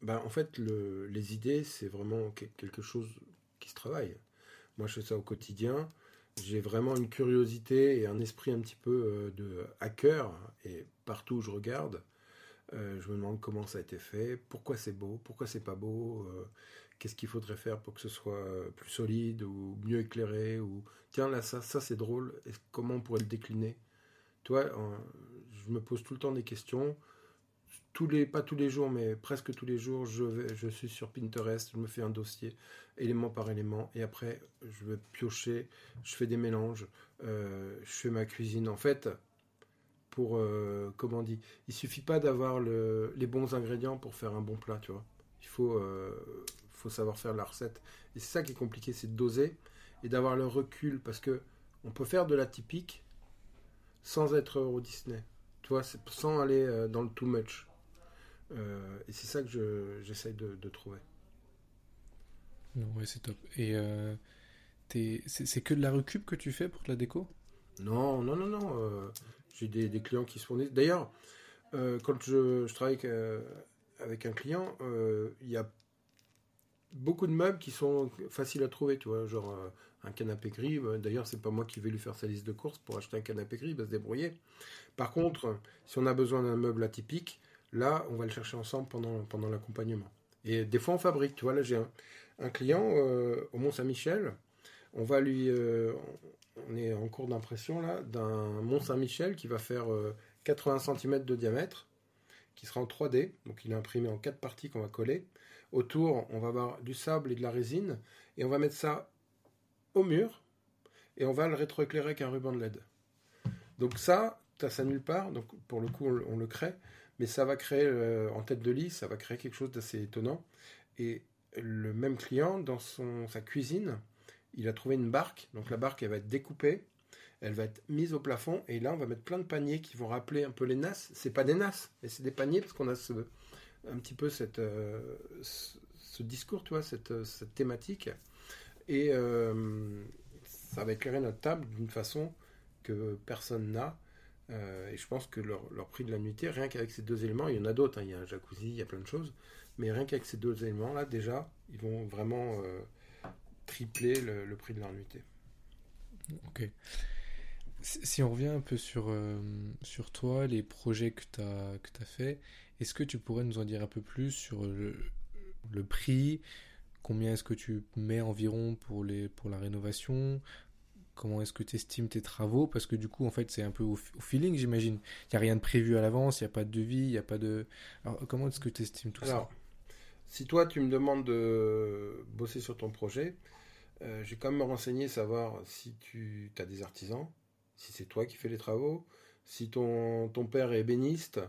ben, en fait, le, les idées, c'est vraiment quelque chose qui se travaille. Moi, je fais ça au quotidien. J'ai vraiment une curiosité et un esprit un petit peu de hacker. Et partout où je regarde, je me demande comment ça a été fait, pourquoi c'est beau, pourquoi c'est pas beau, qu'est-ce qu'il faudrait faire pour que ce soit euh, plus solide ou mieux éclairé ou tiens là ça ça c'est drôle. Comment on pourrait le décliner? Tu vois je me pose tout le temps des questions. Tous les pas tous les jours mais presque tous les jours je je suis sur Pinterest je me fais un dossier élément par élément et après je vais piocher je fais des mélanges euh, je fais ma cuisine. En fait pour euh, comment on dit il suffit pas d'avoir le, les bons ingrédients pour faire un bon plat tu vois. Il faut faut savoir faire la recette. Et c'est ça qui est compliqué, c'est de doser et d'avoir le recul parce que on peut faire de la typique sans être Euro Disney. Tu vois, sans aller euh, dans le too much. Euh, et c'est ça que j'essaye de, trouver. ouais, c'est top. Et euh, c'est que de la recube que tu fais pour la déco? Non, non, non, non. J'ai des, clients qui se fournissent. D'ailleurs, quand je, je travaille avec, avec un client, il y a beaucoup de meubles qui sont faciles à trouver, tu vois, genre euh, un canapé gris. Euh, d'ailleurs, c'est pas moi qui vais lui faire sa liste de courses pour acheter un canapé gris, il va se débrouiller. Par contre, si on a besoin d'un meuble atypique, là, on va le chercher ensemble pendant, pendant l'accompagnement. Et des fois, on fabrique. Tu vois, là, j'ai un, client euh, au Mont-Saint-Michel. On va lui. on est en cours d'impression, là, d'un Mont-Saint-Michel qui va faire 80 cm de diamètre, qui sera en 3D. Donc, il est imprimé en quatre parties qu'on va coller. Autour, on va avoir du sable et de la résine, et on va mettre ça au mur, et on va le rétroéclairer avec un ruban de LED. Donc ça, tu as ça nulle part, donc pour le coup, on, le crée, mais ça va créer, euh, en tête de lit, ça va créer quelque chose d'assez étonnant. Et le même client, dans sa cuisine, il a trouvé une barque, donc la barque, elle va être découpée, elle va être mise au plafond et là on va mettre plein de paniers qui vont rappeler un peu les NAS. C'est pas des NAS, mais c'est des paniers parce qu'on a ce, un petit peu cette, euh, ce, discours, tu cette, cette thématique. Et euh, ça va éclairer notre table d'une façon que personne n'a. Euh, et je pense que leur, leur, prix de la nuitée, rien qu'avec ces deux éléments, il y en a d'autres, hein. il y a un jacuzzi, il y a plein de choses, mais rien qu'avec ces deux éléments-là, déjà, ils vont vraiment tripler le, prix de leur nuitée. Ok. Si on revient un peu sur, euh, sur toi, les projets que tu as, que as fait, est-ce que tu pourrais nous en dire un peu plus sur le, prix? Combien est-ce que tu mets environ pour, les, pour la rénovation? Comment est-ce que tu estimes tes travaux? Parce que du coup, en fait, c'est un peu au, feeling, j'imagine. Il n'y a rien de prévu à l'avance, il n'y a pas de devis, il n'y a pas de... Alors, comment est-ce que tu estimes tout Alors, Si toi, tu me demandes de bosser sur ton projet, euh, j'ai quand même renseigné, savoir si tu as des artisans, si c'est toi qui fais les travaux, si ton, ton père est ébéniste,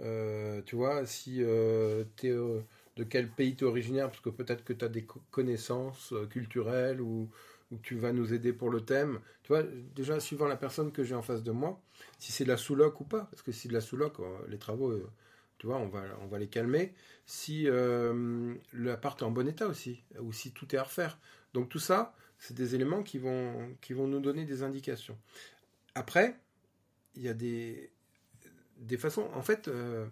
tu vois, si euh, tu es euh, de quel pays tu es originaire, parce que peut-être que tu as des connaissances culturelles ou, ou, tu vas nous aider pour le thème. Tu vois, déjà, suivant la personne que j'ai en face de moi, si c'est de la sous-loc ou pas, parce que si c'est de la sous-loc, les travaux, tu vois, on va, on va les calmer. Si l'appart est en bon état aussi, ou si tout est à refaire. Donc tout ça, c'est des éléments qui vont, qui vont nous donner des indications. Après, il y a des, des façons. En fait, euh,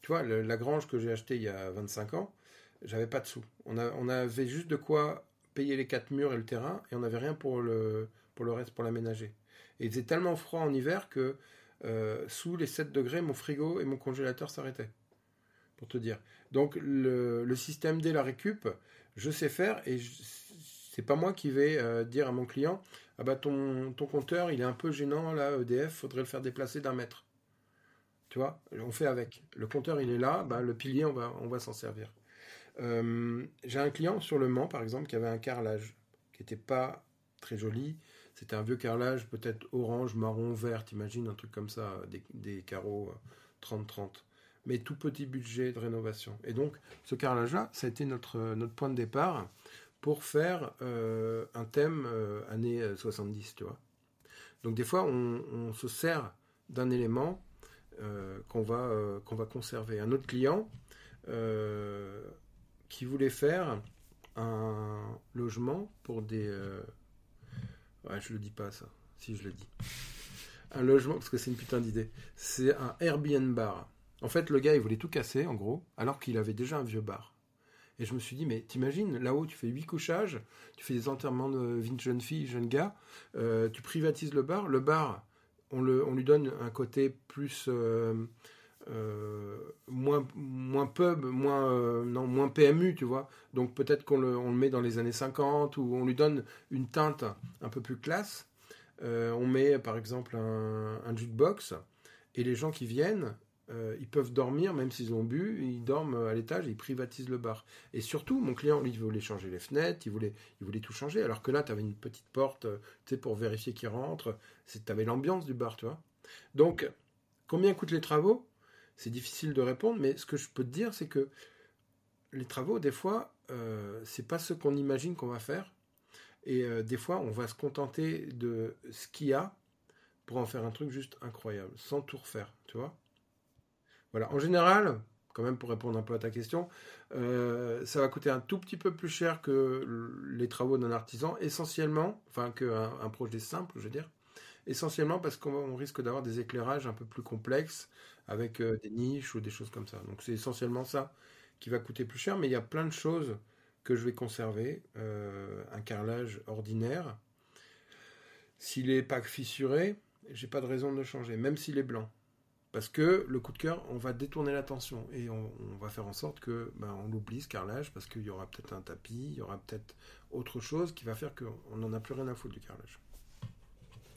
tu vois, la grange que j'ai achetée il y a 25 ans, j'avais pas de sous. On, avait juste de quoi payer les quatre murs et le terrain, et on n'avait rien pour le, pour le reste, pour l'aménager. Et il faisait tellement froid en hiver que euh, sous les 7 degrés, mon frigo et mon congélateur s'arrêtaient. Pour te dire. Donc le, système D, la récup, je sais faire et c'est pas moi qui vais euh, dire à mon client ah bah ton, ton compteur il est un peu gênant là EDF faudrait le faire déplacer d'un mètre tu vois on fait avec. Le compteur il est là bah, le pilier on va on va s'en servir. Euh, j'ai un client sur le Mans par exemple qui avait un carrelage qui était pas très joli. C'était un vieux carrelage peut-être orange marron vert t'imagines un truc comme ça des, carreaux 30-30 euh, mais tout petit budget de rénovation. Et donc ce carrelage là ça a été notre point de départ pour faire euh, un thème euh, années 70, tu vois. Donc des fois, on, se sert d'un élément qu'on va, qu'on va conserver. Un autre client qui voulait faire un logement pour des... Ouais, je le dis pas ça, si je le dis. Un logement, parce que c'est une putain d'idée. C'est un Airbnb bar. En fait, le gars, il voulait tout casser, en gros, alors qu'il avait déjà un vieux bar. Et je me suis dit, mais t'imagines, là-haut, tu fais huit couchages, tu fais des enterrements de vie de jeunes filles, jeunes gars, euh, tu privatises le bar. Le bar, on, le, on lui donne un côté plus. Euh, euh, moins, moins pub, moins, non, moins PMU, tu vois. Donc peut-être qu'on le, on le met dans les années 50 ou on lui donne une teinte un peu plus classe. on met par exemple un jukebox et les gens qui viennent, euh, ils peuvent dormir, même s'ils ont bu, ils dorment à l'étage, ils privatisent le bar. Et surtout, mon client, lui, il voulait changer les fenêtres, il voulait, il voulait tout changer, alors que là, tu avais une petite porte, euh, tu sais, pour vérifier qu'il rentre, tu avais l'ambiance du bar, tu vois. Donc, combien coûtent les travaux? C'est difficile de répondre, mais ce que je peux te dire, c'est que les travaux, des fois, euh, c'est pas ce qu'on imagine qu'on va faire. Et euh, des fois, on va se contenter de ce qu'il y a pour en faire un truc juste incroyable, sans tout refaire, tu vois. Voilà. En général, quand même pour répondre un peu à ta question, euh, ça va coûter un tout petit peu plus cher que les travaux d'un artisan, essentiellement, enfin qu'un un projet simple, je veux dire, essentiellement parce qu'on risque d'avoir des éclairages un peu plus complexes avec euh, des niches ou des choses comme ça. Donc c'est essentiellement ça qui va coûter plus cher, mais il y a plein de choses que je vais conserver. Euh, un carrelage ordinaire, s'il est pas fissuré, j'ai pas de raison de le changer, même s'il est blanc. Parce que le coup de cœur, on va détourner l'attention et on, va faire en sorte que ben, on l'oublie ce carrelage parce qu'il y aura peut-être un tapis, il y aura peut-être autre chose qui va faire qu'on n'en a plus rien à foutre du carrelage.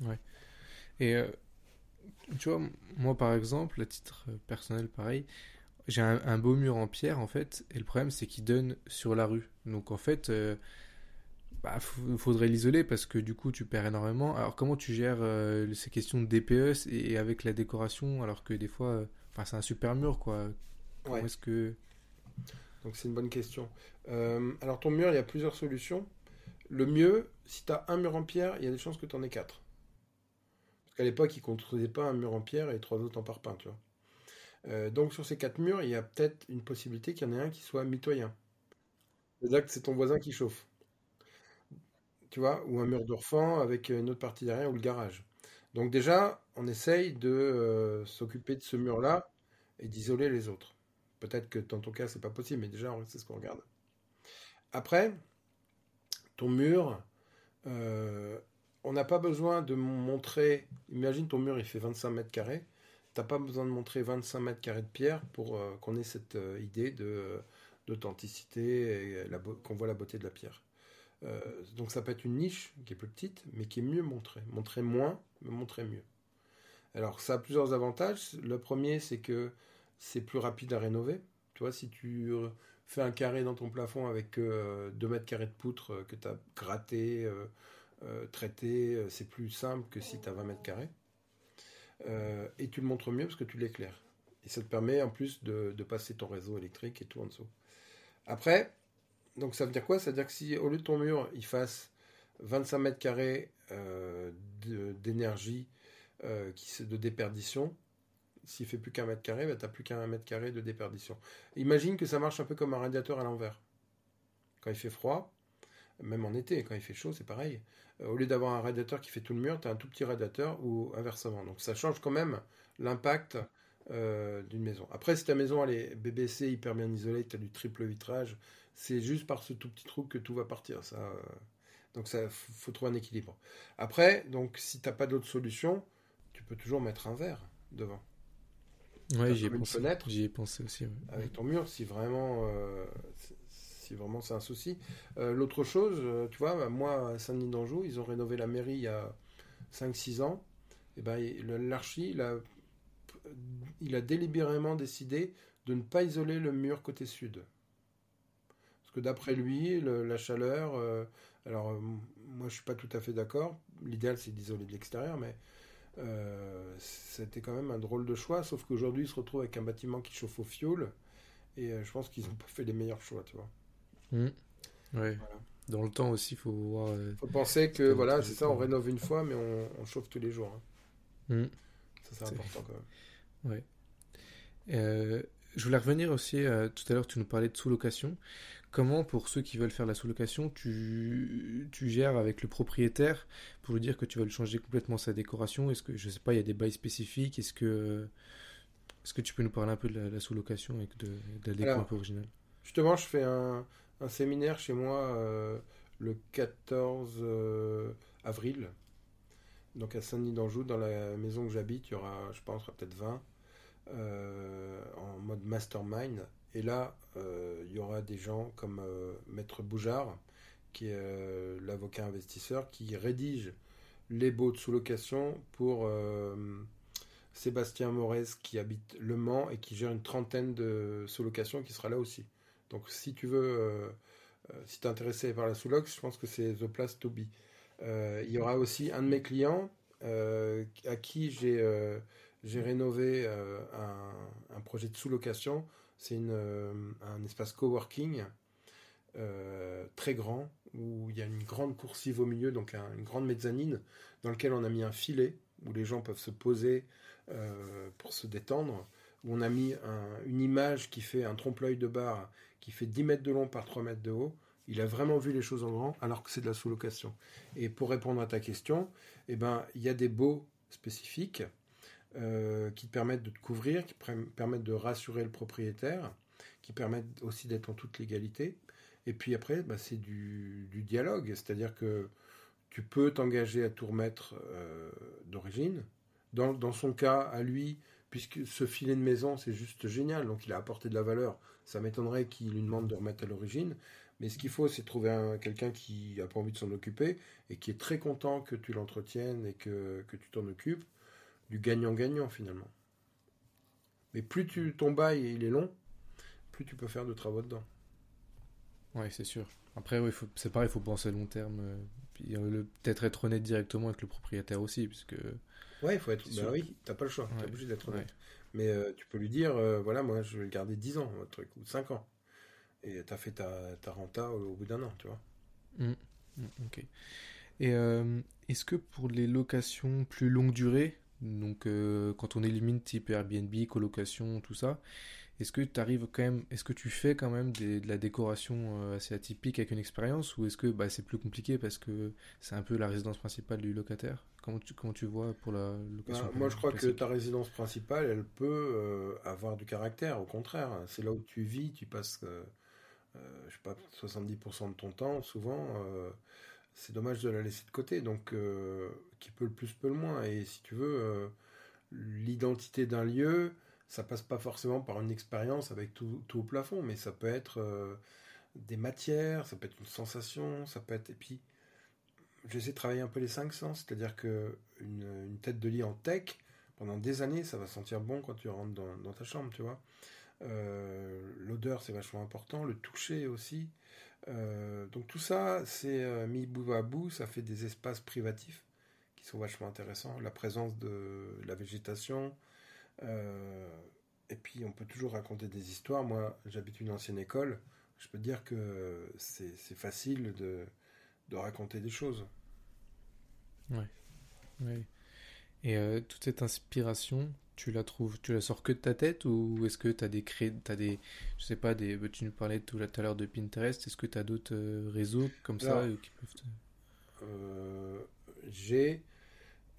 Ouais. Et euh, tu vois, moi par exemple, à titre personnel, pareil, j'ai un, beau mur en pierre en fait, et le problème c'est qu'il donne sur la rue. Donc en fait, euh, bah, faudrait l'isoler parce que du coup tu perds énormément. Alors comment tu gères euh, ces questions de DPS et, avec la décoration alors que des fois, euh, c'est un super mur quoi. Comment est-ce que donc c'est une bonne question. Euh, alors ton mur, il y a plusieurs solutions. Le mieux, si tu as un mur en pierre, il y a des chances que tu en aies quatre. Parce qu'à l'époque, ils ne construisaient pas un mur en pierre et trois autres en parpaing, tu vois. Donc sur ces quatre murs, il y a peut-être une possibilité qu'il y en ait un qui soit mitoyen. C'est-à-dire que c'est ton voisin qui chauffe. Ou un mur d'orfan avec une autre partie derrière ou le garage. Donc déjà, on essaye de euh, s'occuper de ce mur-là et d'isoler les autres. Peut-être que dans ton cas, c'est pas possible, mais déjà, c'est ce qu'on regarde. Après, ton mur, euh, on n'a pas besoin de montrer. Imagine ton mur, il fait 25 mètres carrés. T'as pas besoin de montrer 25 mètres carrés de pierre pour euh, qu'on ait cette euh, idée d'authenticité et qu'on voit la beauté de la pierre. Donc ça peut être une niche qui est plus petite, mais qui est mieux montrée. Montrer moins, mais montrer mieux. Alors ça a plusieurs avantages. Le premier, c'est que c'est plus rapide à rénover. Tu vois, si tu fais un carré dans ton plafond avec 2 mètres carrés de poutre que tu as gratté, euh, traité, euh, c'est plus simple que si tu as 20 mètres carrés. Euh, et tu le montres mieux parce que tu l'éclaires. Et ça te permet en plus de, passer ton réseau électrique et tout en dessous. Après, donc ça veut dire quoi? Ça veut dire que si au lieu de ton mur, il fasse 25 mètres carrés d'énergie de déperdition, s'il fait plus qu'un mètre carré, bah, tu n'as plus qu'un mètre carré de déperdition. Imagine que ça marche un peu comme un radiateur à l'envers. Quand il fait froid, même en été, quand il fait chaud, c'est pareil. Euh, au lieu d'avoir un radiateur qui fait tout le mur, tu as un tout petit radiateur ou inversement. Donc ça change quand même l'impact euh, d'une maison. Après, si ta maison elle est BBC, hyper bien isolée, tu as du triple vitrage, c'est juste par ce tout petit trou que tout va partir. Ça, euh. donc ça faut trouver un équilibre. Après, donc si tu n'as pas d'autre solution, tu peux toujours mettre un verre devant. Oui, j'y ai pensé. J'y ai pensé aussi. Avec ton mur, si vraiment si vraiment c'est un souci. Euh, l'autre chose, euh, tu vois, moi, à Saint-Denis d'Anjou, ils ont rénové la mairie il y a 5-6 ans. Et ben, l'archi, il a, il a délibérément décidé de ne pas isoler le mur côté sud. Que d'après lui, la chaleur, euh, alors moi je suis pas tout à fait d'accord. L'idéal c'est d'isoler de l'extérieur, mais c'était quand même un drôle de choix. Sauf qu'aujourd'hui, il se retrouve avec un bâtiment qui chauffe au fioul. Et je pense qu'ils n'ont pas fait les meilleurs choix, tu vois. Mmh. Dans le temps aussi, il faut voir. Il euh, faut penser que voilà, c'est ça, on rénove une fois, mais on, chauffe tous les jours. Hein. Mmh. Ça, c'est important quand même. Ouais. Euh, je voulais revenir aussi, euh, tout à l'heure, tu nous parlais de sous-location. Comment, pour ceux qui veulent faire la sous-location, tu, tu gères avec le propriétaire pour lui dire que tu vas lui changer complètement sa décoration? Est-ce que, je sais pas, il y a des bails spécifiques? Est-ce que, est-ce que tu peux nous parler un peu de la, sous-location et de, de la déco un peu originale? Justement, je fais un, un séminaire chez moi euh, le 14 euh, avril. Donc à Saint-Denis d'Anjou, dans la maison que j'habite, il y aura, je pense, peut-être 20 euh, en mode mastermind. Et là, il y aura des gens comme Maître Boujard, qui est l'avocat investisseur, qui rédige les baux de sous-location pour Sébastien Morez, qui habite Le Mans et qui gère une trentaine de sous-locations, qui sera là aussi. Donc si tu veux, euh, euh, si tu es intéressé par la sous-loc, je pense que c'est The Place to. Euh, il y aura aussi un de mes clients à qui j'ai rénové un, projet de sous-location. C'est un espace coworking très grand où il y a une grande coursive au milieu, donc une grande mezzanine dans lequel on a mis un filet où les gens peuvent se poser pour se détendre. Où on a mis une image qui fait un trompe-l'œil de bar qui fait 10 mètres de long par 3 mètres de haut. Il a vraiment vu les choses en grand, alors que c'est de la sous-location. Et pour répondre à ta question, eh ben, il y a des baux spécifiques euh, qui permettent de te couvrir, qui permettent de rassurer le propriétaire, qui permettent aussi d'être en toute légalité. Et puis après, bah, c'est du, dialogue, c'est-à-dire que tu peux t'engager à tout remettre euh, d'origine. Dans, son cas, à lui, puisque ce filet de maison, c'est juste génial, donc il a apporté de la valeur. Ça m'étonnerait qu'il lui demande de remettre à l'origine. Mais ce qu'il faut, c'est trouver quelqu'un qui n'a pas envie de s'en occuper et qui est très content que tu l'entretiennes et que, tu t'en occupes. Du gagnant-gagnant finalement. Mais plus tu, ton bail il est long, plus tu peux faire de travaux dedans. Oui, c'est sûr. Après, c'est pareil, il faut penser à long terme. Euh, euh, peut-être être honnête directement avec le propriétaire aussi, puisque Ouais, il faut être. Bah oui, t'as pas le choix, t'es obligé d'être honnête. Mais euh, tu peux lui dire, euh, voilà, moi je vais le garder 10 ans, votre truc, ou 5 ans. Et t'as fait ta, ta renta au, bout d'un an, tu vois. Mmh. Mmh, ok. Et est-ce que pour les locations plus longue durée, donc quand on élimine type Airbnb, colocation, tout ça, est-ce que tu arrives quand même, est-ce que tu fais quand même de la décoration euh, assez atypique avec une expérience ou est-ce que bah, c'est plus compliqué parce que c'est un peu la résidence principale du locataire? Comment tu, comment tu vois pour la location bah, Moi je crois que ta résidence principale elle peut euh, avoir du caractère, au contraire. C'est là où tu vis, tu passes, euh, je sais pas, 70% de ton temps souvent. C'est dommage de la laisser de côté, donc qui peut le plus peut le moins. Et si tu veux, l'identité d'un lieu ça passe pas forcément par une expérience avec tout, au plafond, mais ça peut être euh, des matières, ça peut être une sensation, ça peut être. Et puis, j'essaie de travailler un peu les cinq sens, c'est-à-dire que une, tête de lit en tech, pendant des années, ça va sentir bon quand tu rentres dans, ta chambre, tu vois. Euh, l'odeur, c'est vachement important, le toucher aussi. Euh, donc tout ça, c'est mis bout à bout, ça fait des espaces privatifs qui sont vachement intéressants. La présence de la végétation, euh, et puis on peut toujours raconter des histoires. Moi, j'habite une ancienne école. Je peux dire que c'est facile de, raconter des choses. Ouais. ouais. Et euh, toute cette inspiration, tu la trouves, tu la sors que de ta tête ou est-ce que tu as des cré... as des je sais pas des bah, tu nous parlais tout à l'heure de Pinterest, est-ce que tu as d'autres euh, réseaux comme ça qui peuvent j'ai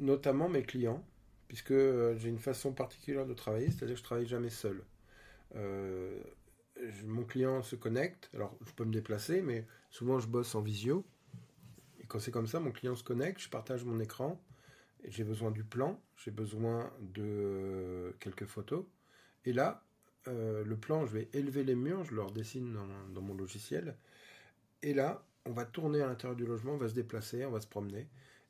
notamment mes clients puisque euh, j'ai une façon particulière de travailler, c'est-à-dire que je travaille jamais seul. Euh, mon client se connecte, alors je peux me déplacer, mais souvent je bosse en visio. Et quand c'est comme ça, mon client se connecte, je partage mon écran, j'ai besoin du plan, j'ai besoin de euh, quelques photos. Et là, le plan, je vais élever les murs, je leur dessine dans, mon logiciel. Et là, on va tourner à l'intérieur du logement, on va se déplacer, on va se promener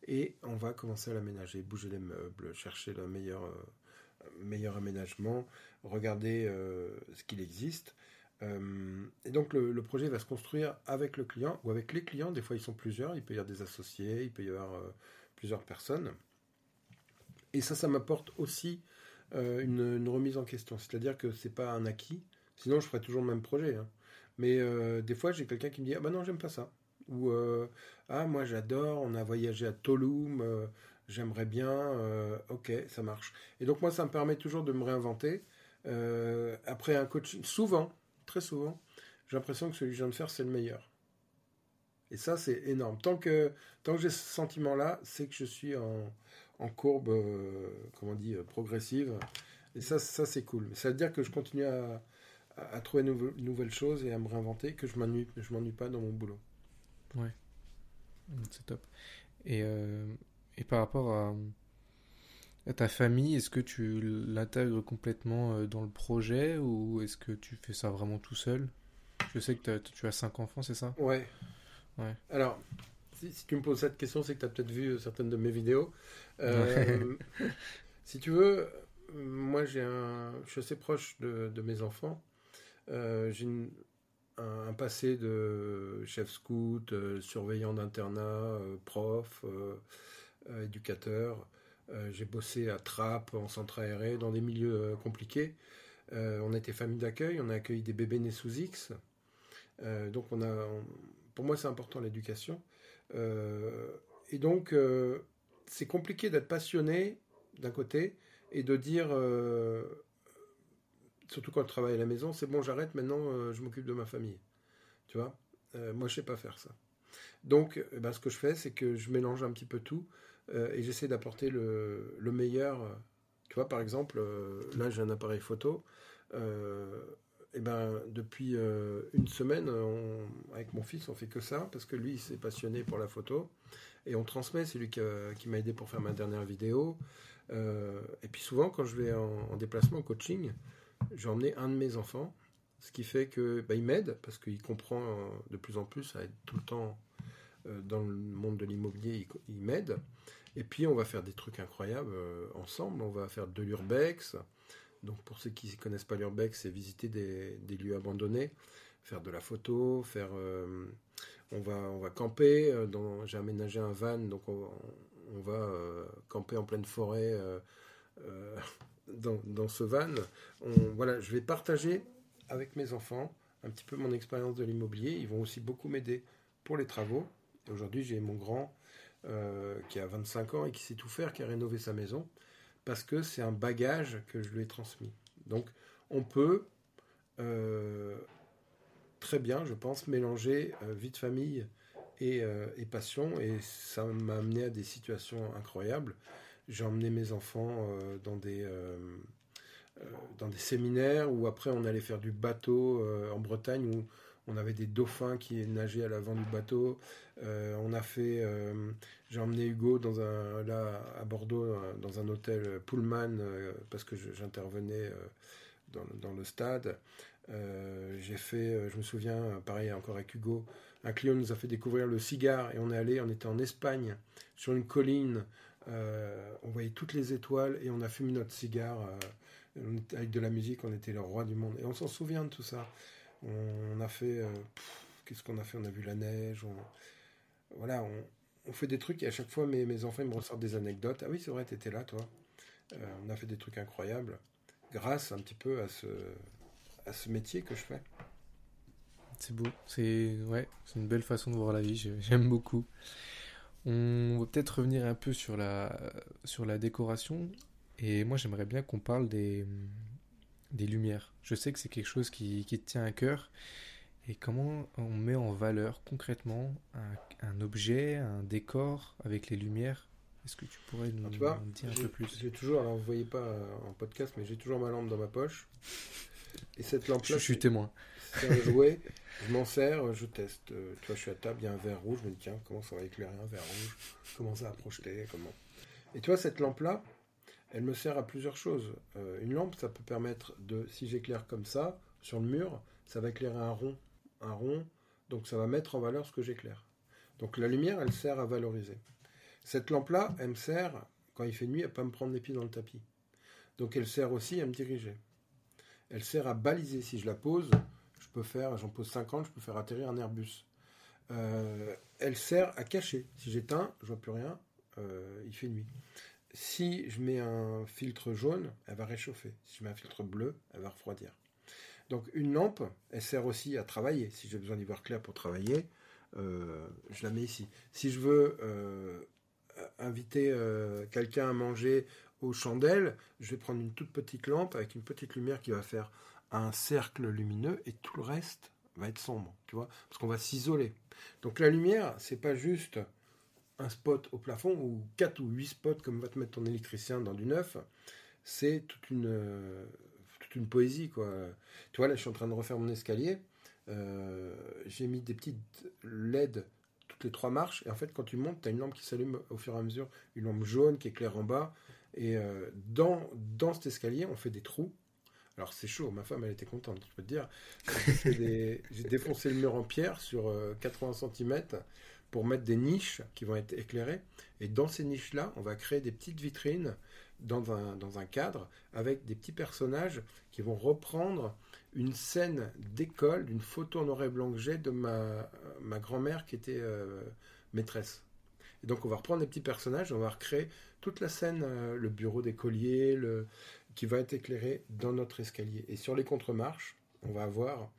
et on va commencer à l'aménager, bouger les meubles, chercher le meilleur, euh, meilleur aménagement, regarder euh, ce qu'il existe. Euh, et donc le, projet va se construire avec le client ou avec les clients. Des fois ils sont plusieurs, il peut y avoir des associés, il peut y avoir plusieurs personnes. Et ça, ça m'apporte aussi une, remise en question. C'est-à-dire que c'est pas un acquis. Sinon, je ferais toujours le même projet. Hein. Mais des fois, j'ai quelqu'un qui me dit ah bah non, j'aime pas ça. Ou euh, ah moi j'adore, on a voyagé à Tulum, euh, j'aimerais bien, euh, ok ça marche. Et donc moi ça me permet toujours de me réinventer. après un coaching, souvent, très souvent, j'ai l'impression que celui que je viens de faire c'est le meilleur. Et ça c'est énorme. Tant que tant que j'ai ce sentiment là, c'est que je suis en, en courbe, comment on dit, progressive. Et ça, ça c'est cool. Ça veut dire que je continue à, à, trouver de nouvelles choses et à me réinventer, que je m'ennuie, je m'ennuie pas dans mon boulot. Ouais. C'est top. Et, euh, et par rapport à, à ta famille, est-ce que tu l'intègres complètement euh, dans le projet ou est-ce que tu fais ça vraiment tout seul? Je sais que tu as cinq enfants, c'est ça? Ouais. Ouais. Alors, si, tu me poses cette question, c'est que tu as peut-être vu certaines de mes vidéos. Euh, si tu veux, moi, j'ai un, je suis assez proche de, de mes enfants. j'ai une, un, passé de chef scout, euh, surveillant d'internat, euh, prof, euh, éducateur. J'ai bossé à Trappes, en centre aéré, dans des milieux compliqués. on était famille d'accueil, on a accueilli des bébés nés sous X. donc on a, pour moi c'est important l'éducation. Et donc c'est compliqué d'être passionné d'un côté et de dire surtout quand je travaille à la maison, c'est bon, j'arrête, maintenant euh, je m'occupe de ma famille. Tu vois? Euh, Moi, je sais pas faire ça. Donc, eh ben, ce que je fais, c'est que je mélange un petit peu tout euh, et j'essaie d'apporter le, meilleur. Tu vois, par exemple, là, j'ai un appareil photo. Eh ben, depuis une semaine, avec mon fils, on fait que ça parce que lui, il s'est passionné pour la photo et on transmet. C'est lui qui, m'a aidé pour faire ma dernière vidéo. et puis souvent, quand je vais en, en déplacement, en coaching, j'ai emmené un de mes enfants, ce qui fait que bah, il m'aide parce qu'il comprend euh, de plus en plus à être tout le temps euh, dans le monde de l'immobilier, il, m'aide. Et puis on va faire des trucs incroyables euh, ensemble. On va faire de l'urbex. Donc pour ceux qui ne connaissent pas l'urbex, c'est visiter des, lieux abandonnés, faire de la photo, faire. on va on va camper. j'ai aménagé un van, donc on, on va camper en pleine forêt dans, ce van, voilà, je vais partager avec mes enfants un petit peu mon expérience de l'immobilier. Ils vont aussi beaucoup m'aider pour les travaux. aujourd'hui, j'ai mon grand qui a 25 ans et qui sait tout faire, qui a rénové sa maison, parce que c'est un bagage que je lui ai transmis. Donc on peut très bien, je pense, mélanger vie de famille et, et, passion, et ça m'a amené à des situations incroyables. J'ai emmené mes enfants dans des euh, dans des séminaires où après on allait faire du bateau euh, en Bretagne où on avait des dauphins qui nageaient à l'avant du bateau. Euh, on a fait, j'ai emmené Hugo dans un, là à Bordeaux dans un hôtel Pullman parce que j'intervenais dans, dans, le stade. j'ai fait, je me souviens, pareil encore avec Hugo, un client nous a fait découvrir le cigare et on est allé, on était en Espagne sur une colline. on voyait toutes les étoiles et on a fumé notre cigare avec de la musique, on était le roi du monde. Et on s'en souvient de tout ça. On, a fait. Euh, qu'est-ce qu'on a fait? On a vu la neige. voilà, on, fait des trucs et à chache fois, mes, enfants me ressortent des anecdotes. Ah oui, c'est vrai, tu étais là, toi. Euh, on a fait des trucs incroyables grâce un petit peu à ce, métier que je fais. C'est beau. C'est une belle façon de voir la vie. J'aime beaucoup. On va peut-être revenir un peu sur la, sur la décoration. Et moi, j'aimerais bien qu'on parle des, des lumières. Je sais que c'est quelque chose qui, qui, te tient à cœur. Et comment on met en valeur concrètement un, un objet, un décor avec les lumières? Est-ce que tu pourrais nous, dire un peu plus? J'ai toujours, alors vous voyez pas euh, en podcast, mais j'ai toujours ma lampe dans ma poche. Et cette lampe-là, je suis témoin. C'est un jouet, je m'en sers, je teste. Euh, tu vois, je suis à table, il y a un verre rouge, je me dis tiens, comment ça va éclairer un verre rouge? Comment ça va projeter? Comment? Et tu vois, cette lampe-là, elle me sert à plusieurs choses. Euh, une lampe, ça peut permettre de, si j'éclaire comme ça, sur le mur, ça va éclairer un rond. Un rond, donc ça va mettre en valeur ce que j'éclaire. Donc la lumière, elle sert à valoriser. Cette lampe-là, elle me sert, quand il fait nuit, à pas me prendre les pieds dans le tapis. Donc elle sert aussi à me diriger. Elle sert à baliser. Si je la pose, je peux faire, j'en pose 50, je peux faire atterrir un Airbus. Euh, elle sert à cacher. Si j'éteins, je vois plus rien, euh, il fait nuit. Si je mets un filtre jaune, elle va réchauffer. Si je mets un filtre bleu, elle va refroidir. Donc une lampe, elle sert aussi à travailler. Si j'ai besoin d'y voir clair pour travailler, euh, je la mets ici. Si je veux euh, inviter euh, quelqu'un à manger aux chandelles, je vais prendre une toute petite lampe avec une petite lumière qui va faire un cercle lumineux et tout le reste va être sombre, tu vois, parce qu'on va s'isoler. Donc la lumière, c'est pas juste un spot au plafond ou quatre ou huit spots comme va te mettre ton électricien dans du neuf, c'est toute une, euh, toute une poésie. Quoi. Tu vois, là, je suis en train de refaire mon escalier. Euh, j'ai mis des petites LED toutes les trois marches. Et en fait, quand tu montes, tu as une lampe qui s'allume au fur et à mesure, une lampe jaune qui éclaire en bas. Et euh, dans, dans cet escalier, on fait des trous. Alors c'est chaud, ma femme elle était contente, je peux te dire. J'ai défoncé le mur en pierre sur 80 cm pour mettre des niches qui vont être éclairées. Et dans ces niches-là, on va créer des petites vitrines dans un, dans un cadre avec des petits personnages qui vont reprendre une scène d'école d'une photo en noir et blanc que j'ai de ma, ma grand-mère qui était euh, maîtresse. Et donc on va reprendre des petits personnages, on va recréer toute la scène, euh, le bureau d'écolier, qui va être éclairé dans notre escalier. Et sur les contre-marches, on va avoir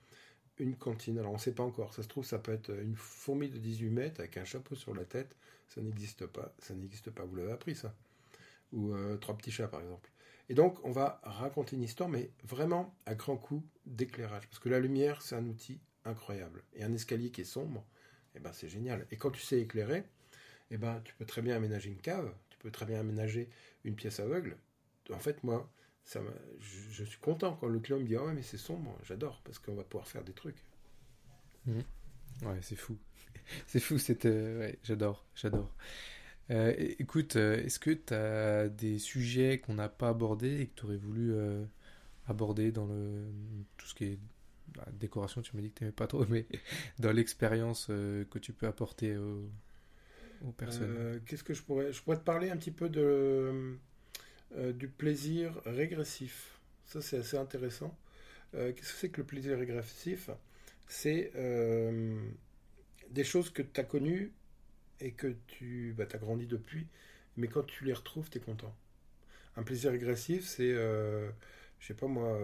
une cantine. Alors on ne sait pas encore. Ça se trouve, ça peut être une fourmi de 18 mètres avec un chapeau sur la tête. Ça n'existe pas. Ça n'existe pas. Vous l'avez appris ça. Ou euh, trois petits chats par exemple. Et donc on va raconter une histoire, mais vraiment à grand coup d'éclairage, parce que la lumière c'est un outil incroyable. Et un escalier qui est sombre, eh ben c'est génial. Et quand tu sais éclairer, eh ben tu peux très bien aménager une cave. Tu peux très bien aménager une pièce aveugle. En fait, moi, je, suis content quand le client me dit ah ouais mais c'est sombre, j'adore parce qu'on va pouvoir faire des trucs. Mhm. Ouais, c'est fou, c'est fou, euh, j'adore, j'adore. Euh, écoute, euh, est-ce que tu as des sujets qu'on n'a pas abordés et que tu aurais voulu aborder dans le tout ce qui est bah, décoration Tu m'as dit que tu n'aimais pas trop, mais dans l'expérience que tu peux apporter aux, aux personnes? Qu'est-ce que je pourrais Je pourrais te parler un petit peu de euh, du plaisir régressif. Ça, c'est assez intéressant. Euh, qu'est-ce que c'est que le plaisir régressif? C'est euh, des choses que tu as connues et que tu bah, as grandi depuis, mais quand tu les retrouves, tu es content. Un plaisir régressif, c'est, je sais pas moi,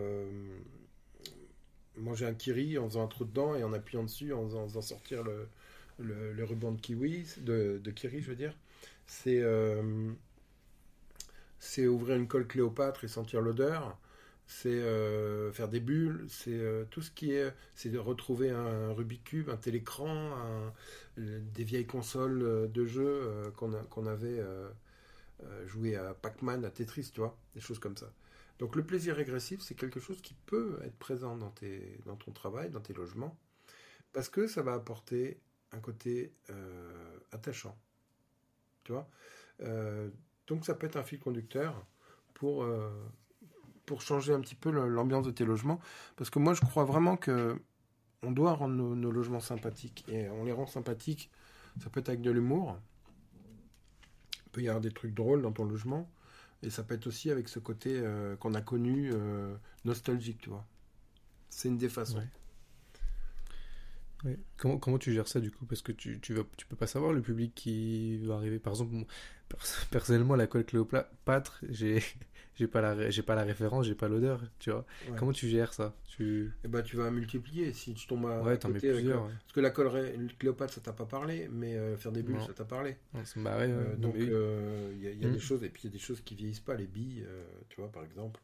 manger un kiri en faisant un trou dedans et en appuyant dessus, en faisant, sortir le, le, ruban de kiwi, de, de kiri, je veux dire. c'est c'est ouvrir une colle Cléopâtre et sentir l'odeur, c'est euh, faire des bulles, c'est euh, tout ce qui est, c'est de retrouver un, Rubik's Cube, un télécran, des vieilles consoles de jeux qu'on avait joué à Pac-Man, à Tetris, tu vois, des choses comme ça. Donc le plaisir régressif, c'est quelque chose qui peut être présent dans, dans ton travail, dans tes logements, parce que ça va apporter un côté attachant. Tu vois donc ça peut être un fil conducteur pour, euh, pour changer un petit peu l'ambiance de tes logements. Parce que moi je crois vraiment que on doit rendre nos, logements sympathiques. Et on les rend sympathiques, ça peut être avec de l'humour. Il peut y avoir des trucs drôles dans ton logement. Et ça peut être aussi avec ce côté euh, qu'on a connu euh, nostalgique, tu vois. C'est une des façons. Comment, comment tu gères ça du coup? Parce que tu, tu, tu peux pas savoir le public qui va arriver. Par exemple, personnellement, la colle Cléopâtre, j'ai j'ai pas la j'ai pas la référence, j'ai pas l'odeur, tu vois. Comment tu gères ça? Tu eh ben, tu vas multiplier si tu tombes à, ouais, côté plusieurs, parce que la colle Cléopâtre ça t'a pas parlé, mais euh, faire des bulles ça t'a parlé. Euh, donc il euh, y a, des hmm. choses et puis il y a des choses qui vieillissent pas, les billes, tu vois par exemple,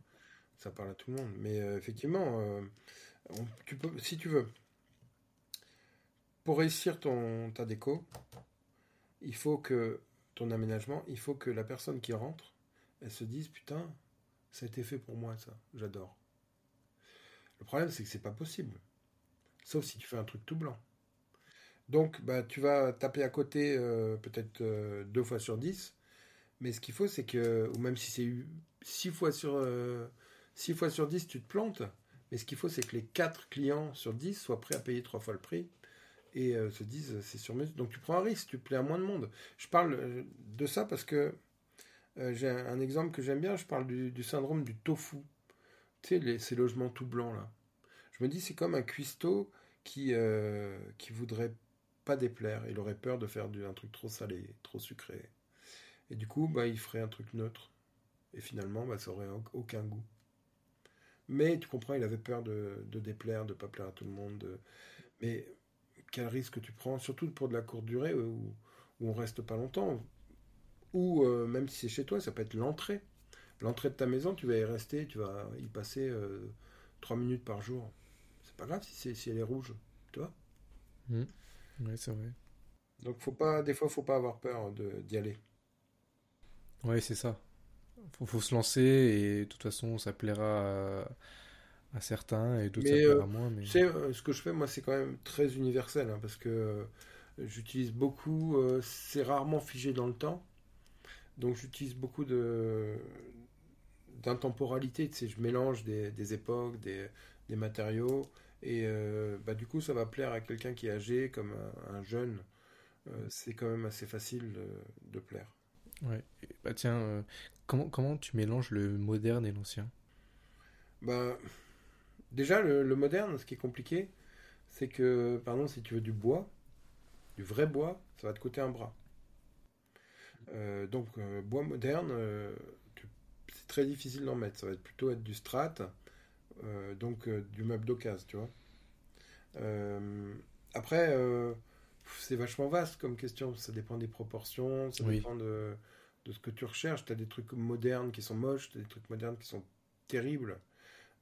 ça parle à tout le monde. Mais effectivement, tu peux si tu veux pour réussir ton, ta déco, il faut que aménagement, il faut que la personne qui rentre, elle se dise putain, ça a été fait pour moi ça, j'adore. Le problème c'est que c'est pas possible. Sauf si tu fais un truc tout blanc. Donc bah tu vas taper à côté euh, peut-être euh, deux fois sur dix, mais ce qu'il faut c'est que, ou même si c'est six fois sur euh, six fois sur dix tu te plantes, mais ce qu'il faut c'est que les quatre clients sur 10 soient prêts à payer trois fois le prix et euh, se disent c'est sur mesure. Donc tu prends un risque, tu plais à moins de monde. Je parle euh, de ça parce que euh, j'ai un, exemple que j'aime bien, je parle du, syndrome du tofu. Tu sais, ces logements tout blancs là. Je me dis c'est comme un cuistot qui, qui voudrait pas déplaire. Il aurait peur de faire un truc trop salé, trop sucré. Et du coup, bah, il ferait un truc neutre. Et finalement, bah, ça aurait aucun goût. Mais tu comprends, il avait peur de déplaire, de pas plaire à tout le monde. Mais quel risque tu prends, surtout pour de la courte durée euh, où, où on reste pas longtemps. Ou euh, même si c'est chez toi, ça peut être l'entrée. L'entrée de ta maison, tu vas y rester, tu vas y passer euh, trois minutes par jour. C'est pas grave si, si elle est rouge, tu vois mmh. Oui, c'est vrai. Donc faut pas, des fois, faut pas avoir peur d'y aller. Oui, c'est ça. Faut, faut se lancer et de toute façon, ça plaira à certains et d'autres ça euh, à moins. Mais... Tu sais, euh, ce que je fais, moi, c'est quand même très universel hein, parce que euh, j'utilise beaucoup, c'est rarement figé dans le temps. Donc j'utilise beaucoup de d'intemporalité, tu sais, je mélange des, des époques, des, des, matériaux, et bah, du coup ça va plaire à quelqu'un qui est âgé comme un, jeune. c'est quand même assez facile de, de plaire. Ouais. Bah tiens, comment, comment tu mélanges le moderne et l'ancien? Bah Déjà, le, moderne, ce qui est compliqué, c'est que, par exemple, si tu veux du bois, du vrai bois, ça va te coûter un bras. Euh, donc, euh, bois moderne, euh, c'est très difficile d'en mettre. Ça va être plutôt être du strat, donc du meuble d'occasion, tu vois. après, c'est vachement vaste comme question. Ça dépend des proportions, ça dépend de, de, ce que tu recherches. Tu as des trucs modernes qui sont moches, tu as des trucs modernes qui sont terribles.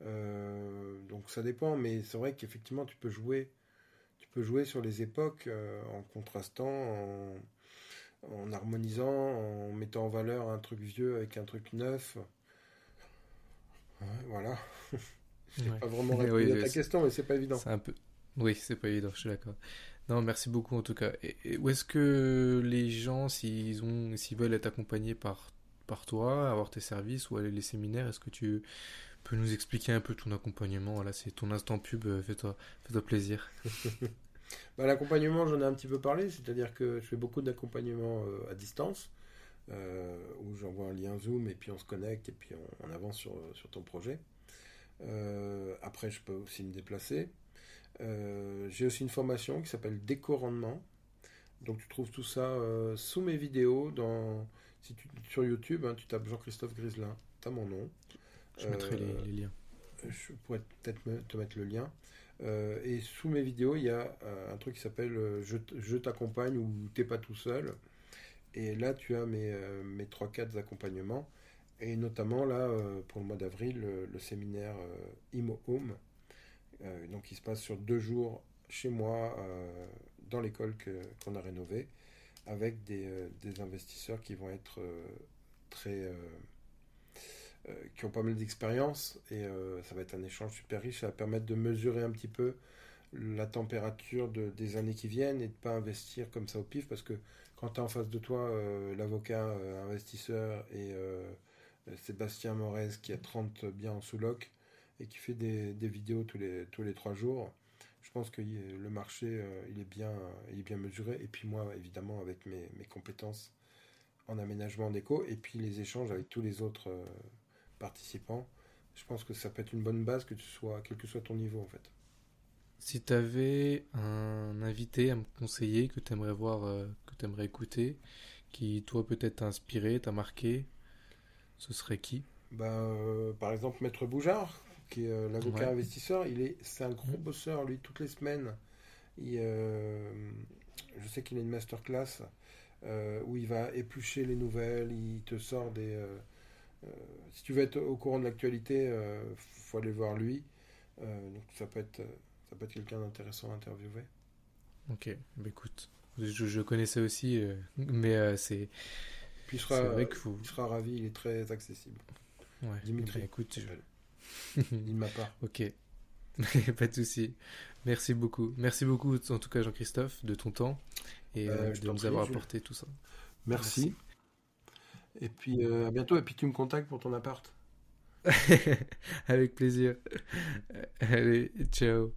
Euh, donc ça dépend, mais c'est vrai qu'effectivement tu peux jouer, tu peux jouer sur les époques euh, en contrastant, en, harmonisant, en mettant en valeur un truc vieux avec un truc neuf. voilà. Je n'ai pas vraiment répondu à ta question, mais c'est pas évident. C'est un peu. Oui, c'est pas évident, je suis d'accord. Non, merci beaucoup en tout cas. Et, où est-ce que les gens, s'ils ont, s'ils veulent être accompagnés par par toi, avoir tes services ou aller les séminaires, est-ce que tu peux nous expliquer un peu ton accompagnement Voilà, c'est ton instant pub, euh, fais-toi fais plaisir. bah, L'accompagnement, j'en ai un petit peu parlé, c'est-à-dire que je fais beaucoup d'accompagnement euh, à distance, euh, où j'envoie un lien Zoom et puis on se connecte et puis on, avance sur, ton projet. après, je peux aussi me déplacer. J'ai aussi une formation qui s'appelle Déco Rendement. Donc tu trouves tout ça sous mes vidéos dans, si tu, sur YouTube, hein, tu tapes Jean-Christophe Griselin, tu as mon nom. Je mettrai les, euh, liens. Je pourrais peut-être te mettre le lien. Euh, et sous mes vidéos, il y a euh, un truc qui s'appelle je, t'accompagne ou t'es pas tout seul. Et là, tu as mes, mes 3-4 accompagnements. Et notamment, là, pour le mois d'avril, le, séminaire Imo Home. donc, qui se passe sur deux jours chez moi, dans l'école qu'on a rénovée, avec des, des, investisseurs qui vont être très qui ont pas mal d'expérience et euh, ça va être un échange super riche. Ça va permettre de mesurer un petit peu la température de, des années qui viennent et de pas investir comme ça au pif parce que quand tu as en face de toi euh, l'avocat investisseur et Sébastien Morez qui a 30 biens en sous-loc et qui fait des, vidéos tous les, tous les trois jours, je pense que le marché il, est bien, il est bien mesuré et puis moi évidemment avec mes, mes compétences en aménagement d'éco et puis les échanges avec tous les autres participants, je pense que ça peut être une bonne base que tu sois, quel que soit ton niveau en fait. Si tu avais un invité à me conseiller que tu aimerais voir, euh, que tu aimerais écouter, qui toi peut-être t'a inspiré, t'a marqué, ce serait qui? Bah, euh, Par exemple Maître Boujard, qui est euh, l'avocat investisseur, il est, c'est un gros bosseur, lui, toutes les semaines. Il, je sais qu'il a une masterclass où il va éplucher les nouvelles, il te sort des si tu veux être au courant de l'actualité, il euh, faut aller voir lui. Euh, donc ça peut être, ça peut être quelqu'un d'intéressant à interviewer. Ok, bah écoute, je, connaissais aussi, mais c'est. Puis il sera, vrai il sera ravi, il est très accessible. Ouais, Dimitri. Bah écoute, il m'a pas. Ok, pas de souci. Merci beaucoup. Merci beaucoup, en tout cas, Jean-Christophe, de ton temps et de nous avoir apporté tout ça. Merci. Et puis euh, à bientôt. Et puis tu me contactes pour ton appart. Avec plaisir. Allez, ciao.